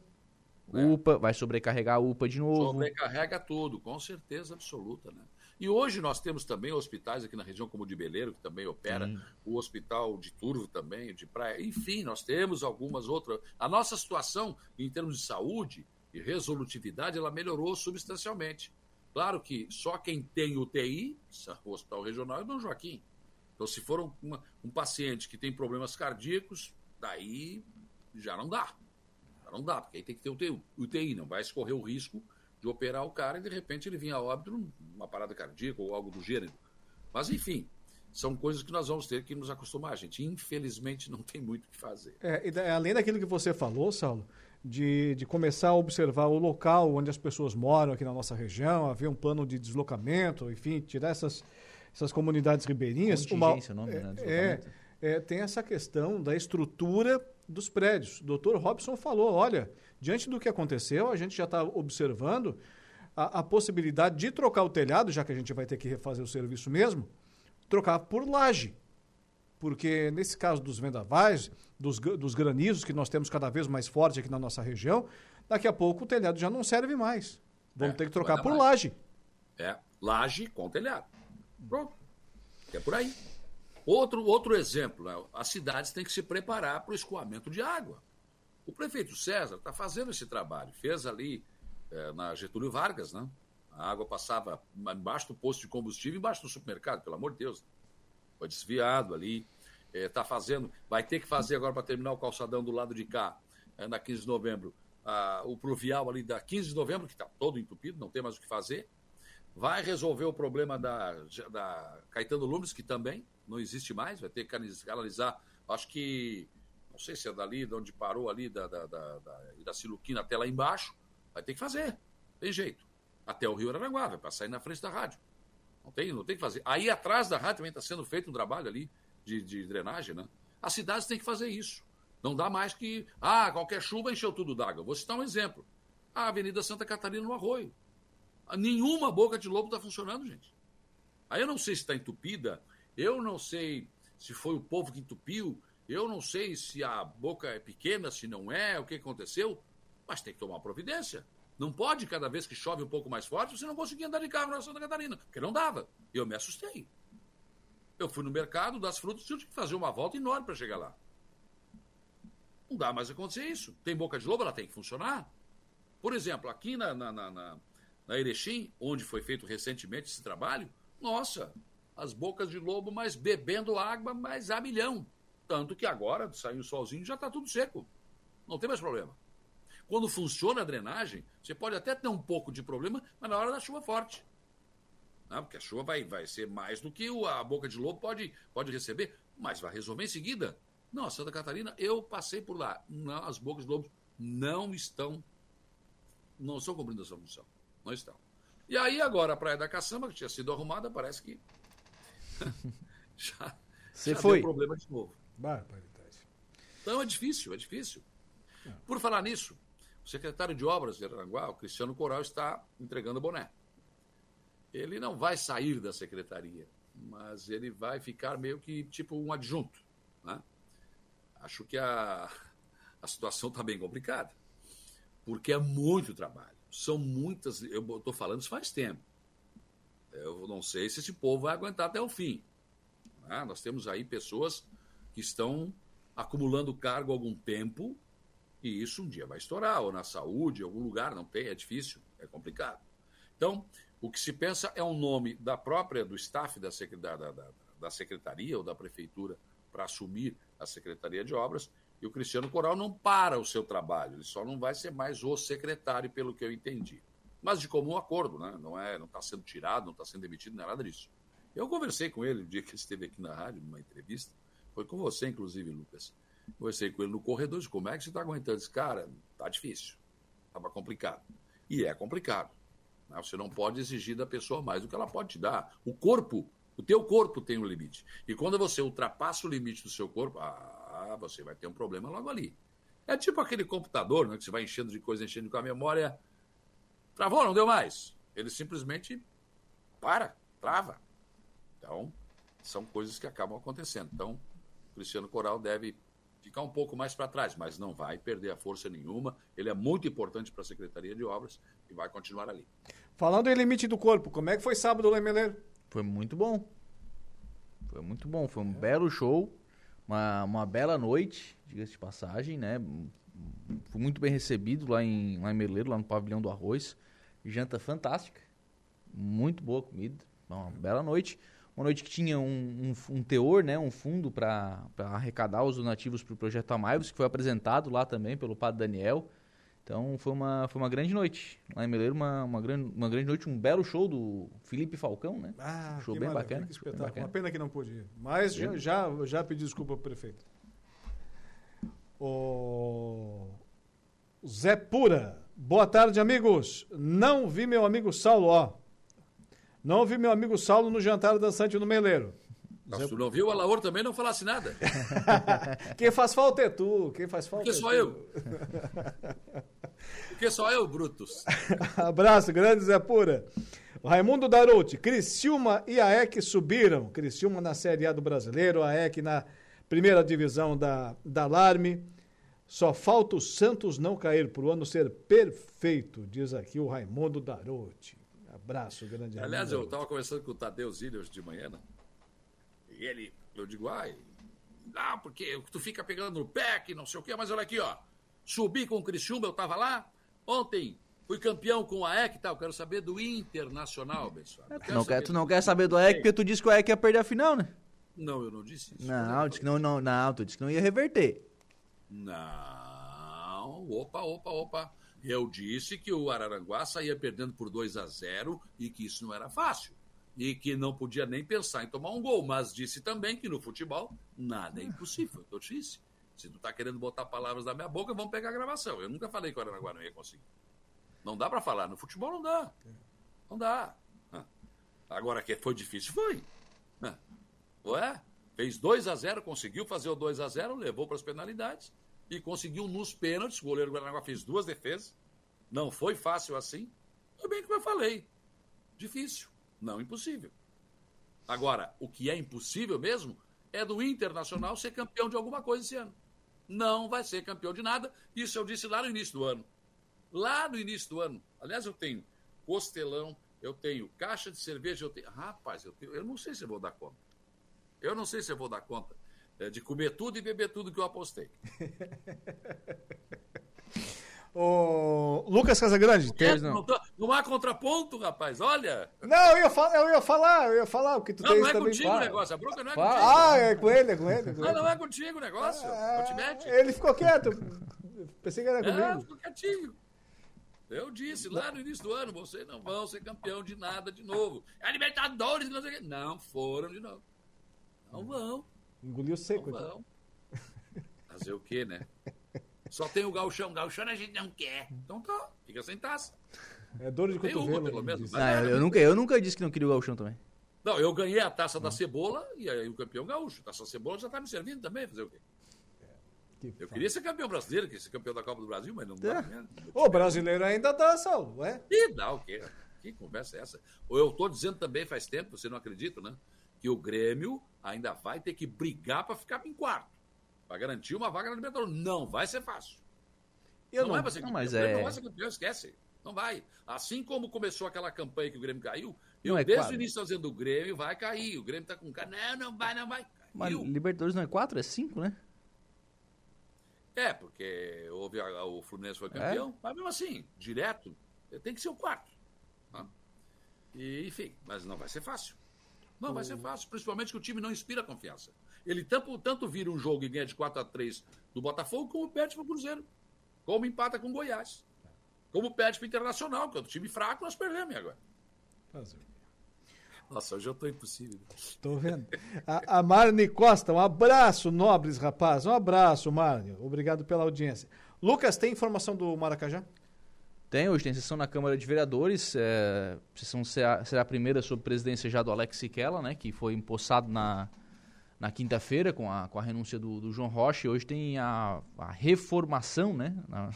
Speaker 9: é. UPA, vai sobrecarregar a UPA de novo.
Speaker 8: Sobrecarrega tudo, com certeza absoluta, né? E hoje nós temos também hospitais aqui na região, como o de Beleiro, que também opera, Sim. o hospital de Turvo também, de Praia. Enfim, nós temos algumas outras. A nossa situação, em termos de saúde e resolutividade, ela melhorou substancialmente. Claro que só quem tem UTI, o Hospital Regional é Dom Joaquim. Então, se for um, uma, um paciente que tem problemas cardíacos, daí já não dá. Já não dá, porque aí tem que ter UTI, UTI não vai escorrer o risco de operar o cara e de repente ele vinha a óbito numa parada cardíaca ou algo do gênero. Mas enfim, são coisas que nós vamos ter que nos acostumar. Gente, infelizmente, não tem muito o que fazer.
Speaker 2: É, e além daquilo que você falou, Saulo, de, de começar a observar o local onde as pessoas moram aqui na nossa região, haver um plano de deslocamento, enfim, tirar essas, essas comunidades ribeirinhas.
Speaker 9: Contingência, uma, o nome,
Speaker 2: né? É, tem essa questão da estrutura dos prédios. O doutor Robson falou, olha, diante do que aconteceu, a gente já está observando a, a, possibilidade de trocar o telhado, já que a gente vai ter que refazer o serviço mesmo, trocar por laje. Porque nesse caso dos vendavais, dos, dos granizos que nós temos cada vez mais forte aqui na nossa região, daqui a pouco o telhado já não serve mais. Vamos é, ter que trocar por mais. laje.
Speaker 8: É, laje com telhado. Pronto. É por aí. Outro, outro exemplo, né? as cidades têm que se preparar para o escoamento de água. O prefeito César está fazendo esse trabalho. Fez ali é, na Getúlio Vargas, né? A água passava embaixo do posto de combustível, embaixo do supermercado, pelo amor de Deus. Foi desviado ali. Está é, fazendo, vai ter que fazer agora para terminar o calçadão do lado de cá, é, na 15 de novembro, a, o pluvial ali da 15 de novembro, que está todo entupido, não tem mais o que fazer. Vai resolver o problema da, da Caetano Lumes, que também não existe mais, vai ter que canalizar, acho que, não sei se é dali, de onde parou ali, da, da, da, da, da Siluquina até lá embaixo, vai ter que fazer, tem jeito. Até o Rio Aranaguá, vai passar aí na frente da rádio. Não tem, não tem que fazer. Aí atrás da rádio também está sendo feito um trabalho ali de, de drenagem, né? As cidades têm que fazer isso. Não dá mais que, ah, qualquer chuva encheu tudo d'água. Vou citar um exemplo. A Avenida Santa Catarina no Arroio. Nenhuma boca de lobo está funcionando, gente. Aí eu não sei se está entupida, eu não sei se foi o povo que entupiu, eu não sei se a boca é pequena, se não é, o que aconteceu, mas tem que tomar providência. Não pode, cada vez que chove um pouco mais forte, você não conseguir andar de carro na Santa Catarina, porque não dava. Eu me assustei. Eu fui no mercado das frutas e tive que fazer uma volta enorme para chegar lá. Não dá mais acontecer isso. Tem boca de lobo, ela tem que funcionar. Por exemplo, aqui na, na, na, na, na Erechim, onde foi feito recentemente esse trabalho, nossa, as bocas de lobo, mas bebendo água, mas a milhão. Tanto que agora, saiu o solzinho, já está tudo seco. Não tem mais problema. Quando funciona a drenagem, você pode até ter um pouco de problema, mas na hora da chuva forte. Não, porque a chuva vai, vai ser mais do que a boca de lobo pode, pode receber, mas vai resolver em seguida. Não, Santa Catarina, eu passei por lá. Não, as bocas de lobo não estão, não estão cumprindo essa função. Não estão. E aí agora a Praia da Caçamba, que tinha sido arrumada, parece que já,
Speaker 9: Você foi.
Speaker 8: deu problema de novo.
Speaker 2: Barbaridade.
Speaker 8: Então é difícil, é difícil. Por falar nisso, o secretário de Obras de Aranguá, o Cristiano Coral, está entregando o boné. Ele não vai sair da secretaria, mas ele vai ficar meio que tipo um adjunto. Né? Acho que a, a situação está bem complicada, porque é muito trabalho. São muitas. Eu estou falando isso faz tempo. Eu não sei se esse povo vai aguentar até o fim. né? Nós temos aí pessoas que estão acumulando cargo algum tempo e isso um dia vai estourar, ou na saúde, em algum lugar, não tem, é difícil, é complicado. Então, o que se pensa é um nome da própria, do staff da, da, da- da secretaria ou da prefeitura para assumir a Secretaria de Obras, e o Cristiano Coral não para o seu trabalho, ele só não vai ser mais o secretário, pelo que eu entendi. Mas de comum acordo, né? não é, não está sendo tirado, não está sendo demitido, não é nada disso. Eu conversei com ele no dia que ele esteve aqui na rádio, numa entrevista, foi com você, inclusive, Lucas. Conversei com ele no corredor, disse, como é que você está aguentando? Disse, cara, tá difícil, estava complicado. E é complicado. né? Você não pode exigir da pessoa mais do que ela pode te dar. O corpo, o teu corpo tem um limite. E quando você ultrapassa o limite do seu corpo, ah, você vai ter um problema logo ali. É tipo aquele computador, né, que você vai enchendo de coisa, enchendo com a memória. Travou, não deu mais. Ele simplesmente para, trava. Então, são coisas que acabam acontecendo. Então, o Cristiano Coral deve ficar um pouco mais para trás, mas não vai perder a força nenhuma. Ele é muito importante para a Secretaria de Obras e vai continuar ali.
Speaker 2: Falando em limite do corpo, como é que foi sábado, Lemeleiro?
Speaker 9: Foi muito bom. Foi muito bom. Foi um belo show. Uma, uma bela noite, diga-se de passagem, né? Fui muito bem recebido lá em, lá em Meleiro, lá no Pavilhão do Arroz. Janta fantástica. Muito boa comida. Uma bela noite. Uma noite que tinha um, um, um teor, né? Um fundo para arrecadar os donativos para o Projeto Amaivos, que foi apresentado lá também pelo Padre Daniel. Então foi uma, foi uma grande noite. Lá em Meleiro, uma, uma, grande, uma grande noite, um belo show do Felipe Falcão, né?
Speaker 2: Ah,
Speaker 9: show bem bacana.
Speaker 2: que
Speaker 9: show bem
Speaker 2: espetáculo.
Speaker 9: bacana.
Speaker 2: Uma pena que não pude ir. Mas já, já, já pedi desculpa pro prefeito. O Zé Pura. Boa tarde, amigos. Não vi meu amigo Saulo, ó. Não vi meu amigo Saulo no jantar dançante no Meleiro.
Speaker 8: Se tu não viu, o Alaor também não falasse nada.
Speaker 2: Quem faz falta é tu. Quem faz falta
Speaker 8: Porque
Speaker 2: é
Speaker 8: só
Speaker 2: tu.
Speaker 8: eu. Porque só eu, Brutus.
Speaker 2: Abraço, grande Zé Pura. Raimundo Darouti, Criciúma e AEC subiram. Criciúma na Série A do Brasileiro, AEC na primeira divisão da, da Alarme. Só falta o Santos não cair para o ano ser perfeito, diz aqui o Raimundo Darouti. Abraço, grande
Speaker 8: Aliás,
Speaker 2: Raimundo
Speaker 8: eu estava conversando com o Tadeu Zilli hoje de manhã, né? E ele, eu digo, ai, não, porque tu fica pegando no pé, que não sei o quê, mas olha aqui, ó. Subi com o Criciúma, eu tava lá. Ontem fui campeão com a EC e tal. Quero saber do Internacional, pessoal.
Speaker 9: Tu não, quer, tu não quer saber do AEC porque tu disse que o AEC ia perder a final, né?
Speaker 8: Não, eu não disse isso.
Speaker 9: Não, disse que não, não, não, tu disse que não ia reverter.
Speaker 8: Não, opa, opa, opa. Eu disse que o Araranguá saía perdendo por 2 a 0 e que isso não era fácil. E que não podia nem pensar em tomar um gol. Mas disse também que no futebol nada é impossível. Eu disse. Se tu tá querendo botar palavras na minha boca, vamos pegar a gravação. Eu nunca falei que o Araranguá não ia conseguir. Não dá para falar. No futebol não dá. Não dá. Ah. Agora que foi difícil, foi. Ah. Ué? Fez 2 a 0 conseguiu fazer o 2 a 0 levou para as penalidades e conseguiu nos pênaltis. O goleiro Guaranaguá fez duas defesas. Não foi fácil assim. Foi bem como eu falei. Difícil, não impossível. Agora, o que é impossível mesmo é do Internacional ser campeão de alguma coisa esse ano. Não vai ser campeão de nada. Isso eu disse lá no início do ano. Lá no início do ano. Aliás, eu tenho costelão, eu tenho caixa de cerveja, eu tenho. Rapaz, eu, tenho... eu não sei se eu vou dar conta. Eu não sei se eu vou dar conta é, de comer tudo e beber tudo que eu apostei.
Speaker 2: O Lucas Casagrande.
Speaker 8: É, não. tô- não há contraponto, rapaz, olha.
Speaker 2: Não, eu ia, falar, eu ia falar, eu ia falar o que tu
Speaker 8: Não,
Speaker 2: tens
Speaker 8: não é contigo o negócio, a bronca não é
Speaker 2: Fala.
Speaker 8: contigo.
Speaker 2: Ah, é com ele, é com ele. é com
Speaker 8: Não,
Speaker 2: ele.
Speaker 8: não é contigo o negócio. não mete.
Speaker 2: Ele ficou quieto. Pensei que era comigo.
Speaker 8: ficou quietinho. Eu disse lá no início do ano, vocês não vão ser campeão de nada de novo. É Libertadores, não sei o quê. Não foram de novo. Não vão,
Speaker 2: Engoliu
Speaker 8: não
Speaker 2: seco. então.
Speaker 8: vão. Fazer o quê, né? Só tem o galchão. Galchão a gente não quer. Então tá, fica sem taça.
Speaker 2: É dor de cotovelo.
Speaker 8: uma, pelo menos.
Speaker 2: diz.
Speaker 8: Mas
Speaker 9: Ah,
Speaker 8: nada,
Speaker 9: eu, nunca, eu nunca disse que não queria o Galchão também.
Speaker 8: Não, eu ganhei a taça da cebola e aí o campeão gaúcho. A taça da cebola já tá me servindo também, fazer o quê?
Speaker 2: Que
Speaker 8: Eu queria ser campeão brasileiro, queria ser campeão da Copa do Brasil, mas não dá. né?
Speaker 2: O brasileiro ainda dá, Saulo, é?
Speaker 8: Ih, dá o quê? Que conversa é essa? Ou eu tô dizendo também faz tempo, você não acredita, né? Que o Grêmio ainda vai ter que brigar para ficar em quarto. Para garantir uma vaga na Libertadores. Não vai ser fácil.
Speaker 2: Eu
Speaker 8: não,
Speaker 2: não-
Speaker 8: vai pra ser
Speaker 9: não,
Speaker 8: campeão.
Speaker 9: mas
Speaker 8: O Grêmio
Speaker 9: é-
Speaker 8: Não vai ser campeão, esquece. Não vai. Assim como começou aquela campanha que o Grêmio caiu, eu
Speaker 9: é
Speaker 8: desde
Speaker 9: quadro.
Speaker 8: o início dizendo o Grêmio vai cair. O Grêmio tá com cara. Não, não vai, não vai.
Speaker 9: Mas
Speaker 8: Caiu.
Speaker 9: Libertadores não é 4, é 5, né?
Speaker 8: É, porque houve a- o Fluminense
Speaker 9: É?
Speaker 8: foi campeão, mas mesmo assim, direto, tem que ser o quarto. tá? E, enfim, mas não vai ser fácil. Não vai ser fácil, principalmente que o time não inspira confiança. Ele tanto, tanto vira um jogo e ganha de 4 a 3 do Botafogo, como perde para o Cruzeiro. Como empata com o Goiás. Como perde para o Internacional, que é um time fraco, nós perdemos agora.
Speaker 2: Fazer.
Speaker 8: Nossa, hoje eu tô impossível.
Speaker 2: Tô vendo. A, a Marne Costa, um abraço, nobres rapazes. Um abraço, Marne. Obrigado pela audiência. Lucas, tem informação do Maracajá?
Speaker 9: Tem, hoje tem sessão na Câmara de Vereadores. É, a sessão será, será a primeira sob presidência já do Alex Siquela, né? Que foi empossado na, na quinta-feira com a, com a renúncia do, do João Rocha. E hoje tem a, a reformação, né? na-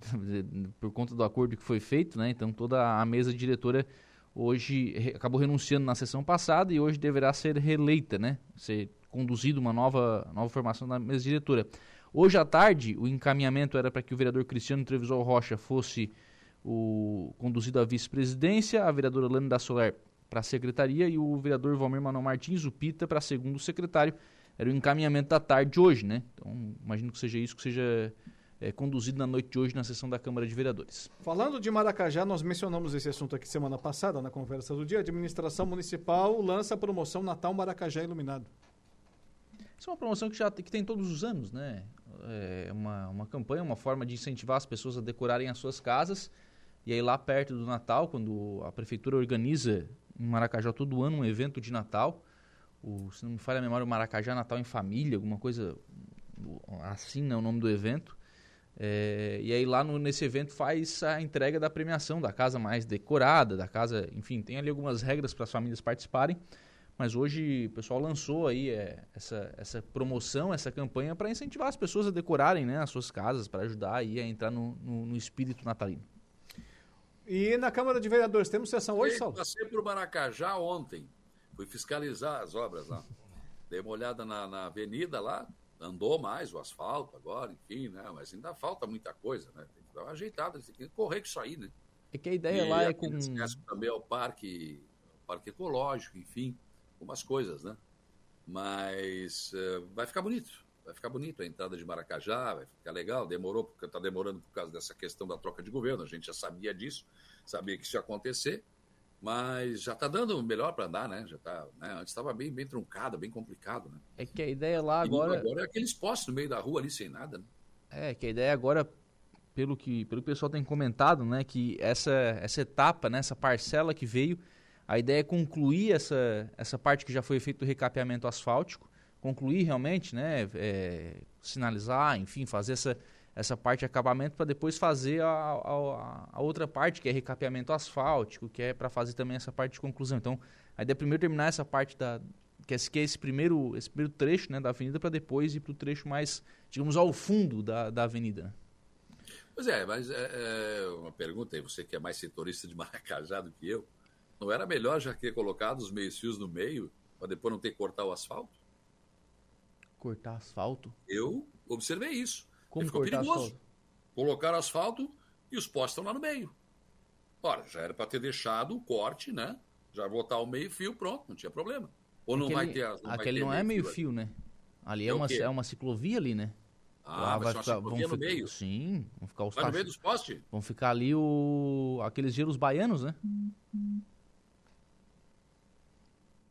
Speaker 9: por conta do acordo que foi feito, né? Então toda a mesa diretora hoje acabou renunciando na sessão passada e hoje deverá ser reeleita, né? Ser conduzida uma nova, nova formação da mesa diretora. Hoje à tarde, o encaminhamento era para que o vereador Cristiano Trevisol Rocha fosse o conduzido à vice-presidência, a vereadora Lana da Solar para a secretaria e o vereador Valmir Manuel Martins, o Pita, para segundo secretário. Era o encaminhamento da tarde de hoje, né? Então, imagino que seja isso que seja é, conduzido na noite de hoje na sessão da Câmara de Vereadores.
Speaker 2: Falando de Maracajá, nós mencionamos esse assunto aqui semana passada na conversa do dia. A administração municipal lança a promoção Natal Maracajá Iluminado.
Speaker 9: Isso é uma promoção que já que tem todos os anos, né? É uma, uma campanha, uma forma de incentivar as pessoas a decorarem as suas casas. E aí lá perto do Natal, quando a prefeitura organiza em Maracajá todo ano um evento de Natal, o, se não me falha a memória, o Maracajá Natal em Família, alguma coisa assim, né, o nome do evento. É, e aí lá no- nesse evento faz a entrega da premiação da casa mais decorada, da casa, enfim, tem ali algumas regras para as famílias participarem. Mas hoje o pessoal lançou aí é, essa, essa promoção, essa campanha para incentivar as pessoas a decorarem né, as suas casas, para ajudar aí a entrar no, no, no espírito natalino.
Speaker 2: E na Câmara de Vereadores, temos sessão hoje,
Speaker 8: Eu
Speaker 2: Saulo?
Speaker 8: Passei por Maracajá ontem. Fui fiscalizar as obras lá. Dei uma olhada na, na avenida lá. Andou mais o asfalto agora, enfim, né? Mas ainda falta muita coisa, né? Tem que dar uma ajeitada, tem que correr com isso aí, né?
Speaker 9: É que a ideia
Speaker 8: E
Speaker 9: lá é com.
Speaker 8: também é o parque, o parque ecológico, enfim, algumas coisas, né? Mas eh, vai ficar bonito, vai ficar bonito a entrada de Maracajá, vai ficar legal. Demorou, porque está demorando por causa dessa questão da troca de governo. A gente já sabia disso, sabia que isso ia acontecer, mas já está dando melhor para andar, né? Já tá, né? Antes estava bem, bem truncado, bem complicado, né?
Speaker 9: É que a ideia lá agora.
Speaker 8: agora é aqueles postes no meio da rua ali sem nada, né?
Speaker 9: É, que a ideia agora, pelo que, pelo que o pessoal tem comentado, né, que essa, essa etapa, né, essa parcela que veio, a ideia é concluir essa, essa parte que já foi feito do recapeamento asfáltico, concluir realmente, né, é, sinalizar, enfim, fazer essa, essa parte de acabamento para depois fazer a, a, a outra parte, que é recapeamento asfáltico, que é para fazer também essa parte de conclusão. Então, a ideia é primeiro terminar essa parte da, que é, que é esse primeiro esse primeiro trecho né, da avenida para depois ir para o trecho mais, digamos, ao fundo da, da avenida. né?
Speaker 8: Pois é, mas é, é uma pergunta aí, você que é mais setorista de Maracajá do que eu, não era melhor já ter colocado os meios fios no meio, para depois não ter que cortar o asfalto?
Speaker 9: Cortar asfalto?
Speaker 8: Eu observei isso.
Speaker 9: Como
Speaker 8: E ficou
Speaker 9: cortar
Speaker 8: perigoso.
Speaker 9: asfalto?
Speaker 8: Colocaram asfalto e os postes estão lá no meio. Ora, já era para ter deixado o corte, né? Já botar o meio fio, pronto, não tinha problema. Ou não
Speaker 9: aquele,
Speaker 8: vai ter. Não vai
Speaker 9: aquele
Speaker 8: ter
Speaker 9: não é meio
Speaker 8: ali?
Speaker 9: fio, né? Ali é,
Speaker 8: É
Speaker 9: uma, é uma ciclovia ali, né?
Speaker 8: Ah, vai ser uma ciclovia no meio?
Speaker 9: Sim, vão ficar os
Speaker 8: Vai no meio dos postes?
Speaker 9: Vão ficar ali o, aqueles gelos baianos, né?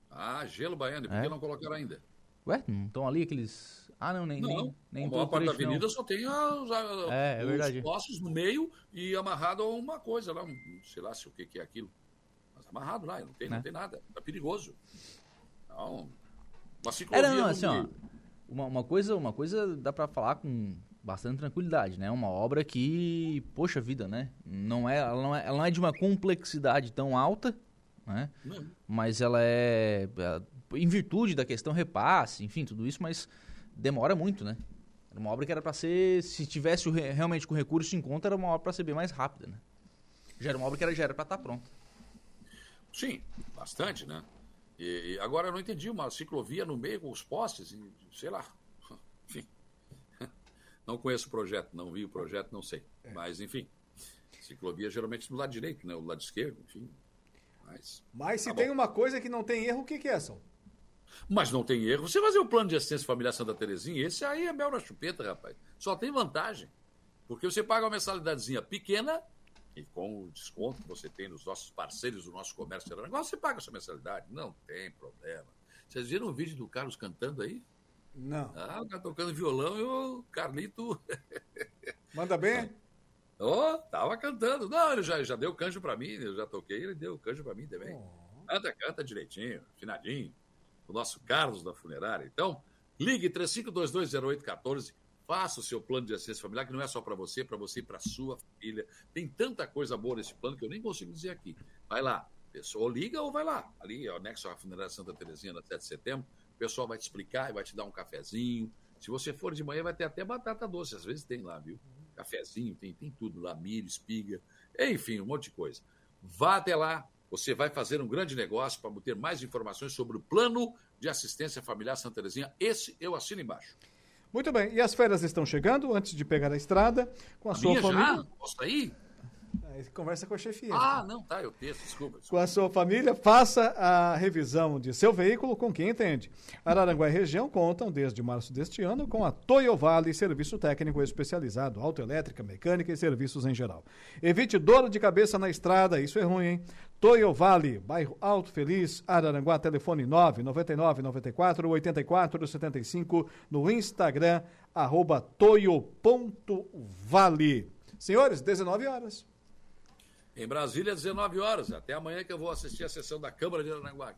Speaker 8: Ah, gelo baiano. E por
Speaker 9: É.
Speaker 8: que não colocaram ainda?
Speaker 9: Ué, não estão ali aqueles. Ah, não, nem.
Speaker 8: Não,
Speaker 9: nem, nem
Speaker 8: a maior parte da
Speaker 9: trecho, não.
Speaker 8: avenida só tem as, a-
Speaker 9: É, é
Speaker 8: os
Speaker 9: verdade.
Speaker 8: postes no meio e amarrado a uma coisa lá, sei lá se o que, que é aquilo. Mas amarrado lá, não tem,
Speaker 9: Né?
Speaker 8: não tem nada. É perigoso. Não, uma ciclovia
Speaker 9: É, não, não, assim, ó. Uma, uma, coisa, uma coisa dá pra falar com, bastante tranquilidade, né? Uma obra que, poxa vida, né? Não é, ela, não é, ela não é de uma complexidade tão alta, né? Não. Mas ela é, é, em virtude da questão repasse, enfim, tudo isso, mas demora muito, né? Era uma obra que era para ser, se tivesse realmente com recurso em conta, era uma obra para ser bem mais rápida, né? Já era uma obra que era, já era para estar tá pronta.
Speaker 8: Sim, bastante, né? E, e, agora eu não entendi uma ciclovia no meio com os postes, e, sei lá. Enfim. Não conheço o projeto, não vi o projeto, não sei. É. Mas, enfim. Ciclovia geralmente do lado direito, né? O lado esquerdo, enfim.
Speaker 2: Mas, Mas se tá tem bom. uma coisa que não tem erro, o que, que é, São?
Speaker 8: Mas não tem erro. Você fazer o plano de assistência familiar Santa Terezinha, esse aí é mel na chupeta, rapaz. Só tem vantagem. Porque você paga uma mensalidadezinha pequena e com o desconto que você tem nos nossos parceiros do nosso comércio Aranaguá, você paga a sua mensalidade. Não tem problema. Vocês viram o vídeo do Carlos cantando aí?
Speaker 2: Não.
Speaker 8: Ah, o cara tocando violão e o Carlito.
Speaker 2: Manda bem?
Speaker 8: Oh, tava cantando. Não, ele já, já deu canjo para mim, eu já toquei, ele deu canjo para mim também. Oh. Canta, canta direitinho, afinadinho. O nosso Carlos da funerária. Então, ligue 35220814 Faça o seu plano de assistência familiar, que não é só para você, para você e para sua família. Tem tanta coisa boa nesse plano que eu nem consigo dizer aqui. Vai lá, pessoal, liga ou vai lá. Ali, o anexo à Funerária Santa Terezinha, na 7 de setembro. O pessoal vai te explicar e vai te dar um cafezinho. Se você for de manhã, vai ter até batata doce. Às vezes tem lá, viu? Cafezinho, tem, tem tudo lá, milho, espiga, enfim, um monte de coisa. Vá até lá, você vai fazer um grande negócio para obter mais informações sobre o plano de assistência familiar Santa Terezinha. Esse eu assino embaixo.
Speaker 2: Muito bem, e as férias estão chegando, antes de pegar a estrada, com a, a sua família. Já?
Speaker 8: Posso ir?
Speaker 2: Aí conversa com a chefia.
Speaker 8: Ah, não, tá, eu penso, desculpa, desculpa.
Speaker 2: Com a sua família, faça a revisão de seu veículo com quem entende. Araranguá e região contam, desde março deste ano, com a Toyo Vale, serviço técnico especializado, autoelétrica, mecânica e serviços em geral. Evite dor de cabeça na estrada, isso é ruim, hein? Toyo Vale, bairro Alto Feliz, Araranguá, telefone 999 94 84 75, no Instagram, arroba toyo.vale. Senhores, 19 horas.
Speaker 8: Em Brasília, 19 horas. Até amanhã que eu vou assistir a sessão da Câmara de Aranaguá.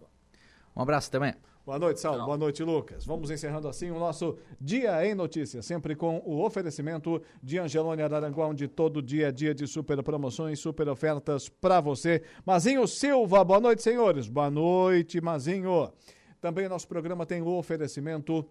Speaker 9: Um abraço, amanhã.
Speaker 2: Boa noite, Sal. Boa noite, Lucas. Vamos encerrando assim o nosso Dia em Notícias, sempre com o oferecimento de Angelone Araranguá, onde todo dia é dia de super promoções, super ofertas para você. Mazinho Silva, boa noite, senhores. Boa noite, Mazinho. Também nosso programa tem o oferecimento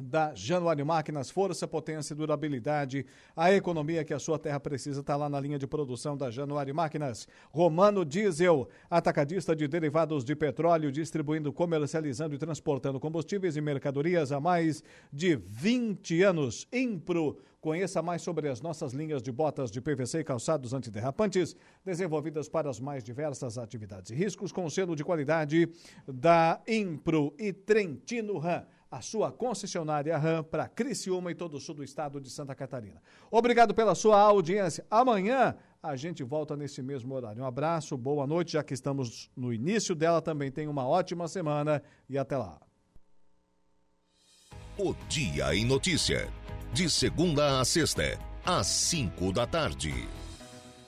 Speaker 2: da Januário Máquinas, força, potência e durabilidade. A economia que a sua terra precisa está lá na linha de produção da Januário Máquinas. Romano Diesel, atacadista de derivados de petróleo, distribuindo, comercializando e transportando combustíveis e mercadorias há mais de 20 anos. Impro. Conheça mais sobre as nossas linhas de botas de PVC e calçados antiderrapantes, desenvolvidas para as mais diversas atividades e riscos, com selo de qualidade da Impro e Trentino Ram a sua concessionária RAM para Criciúma e todo o sul do estado de Santa Catarina. Obrigado pela sua audiência. Amanhã a gente volta nesse mesmo horário. Um abraço, boa noite, já que estamos no início dela também. Tenha uma ótima semana e até lá.
Speaker 1: O Dia em Notícia. De segunda a sexta, às cinco da tarde.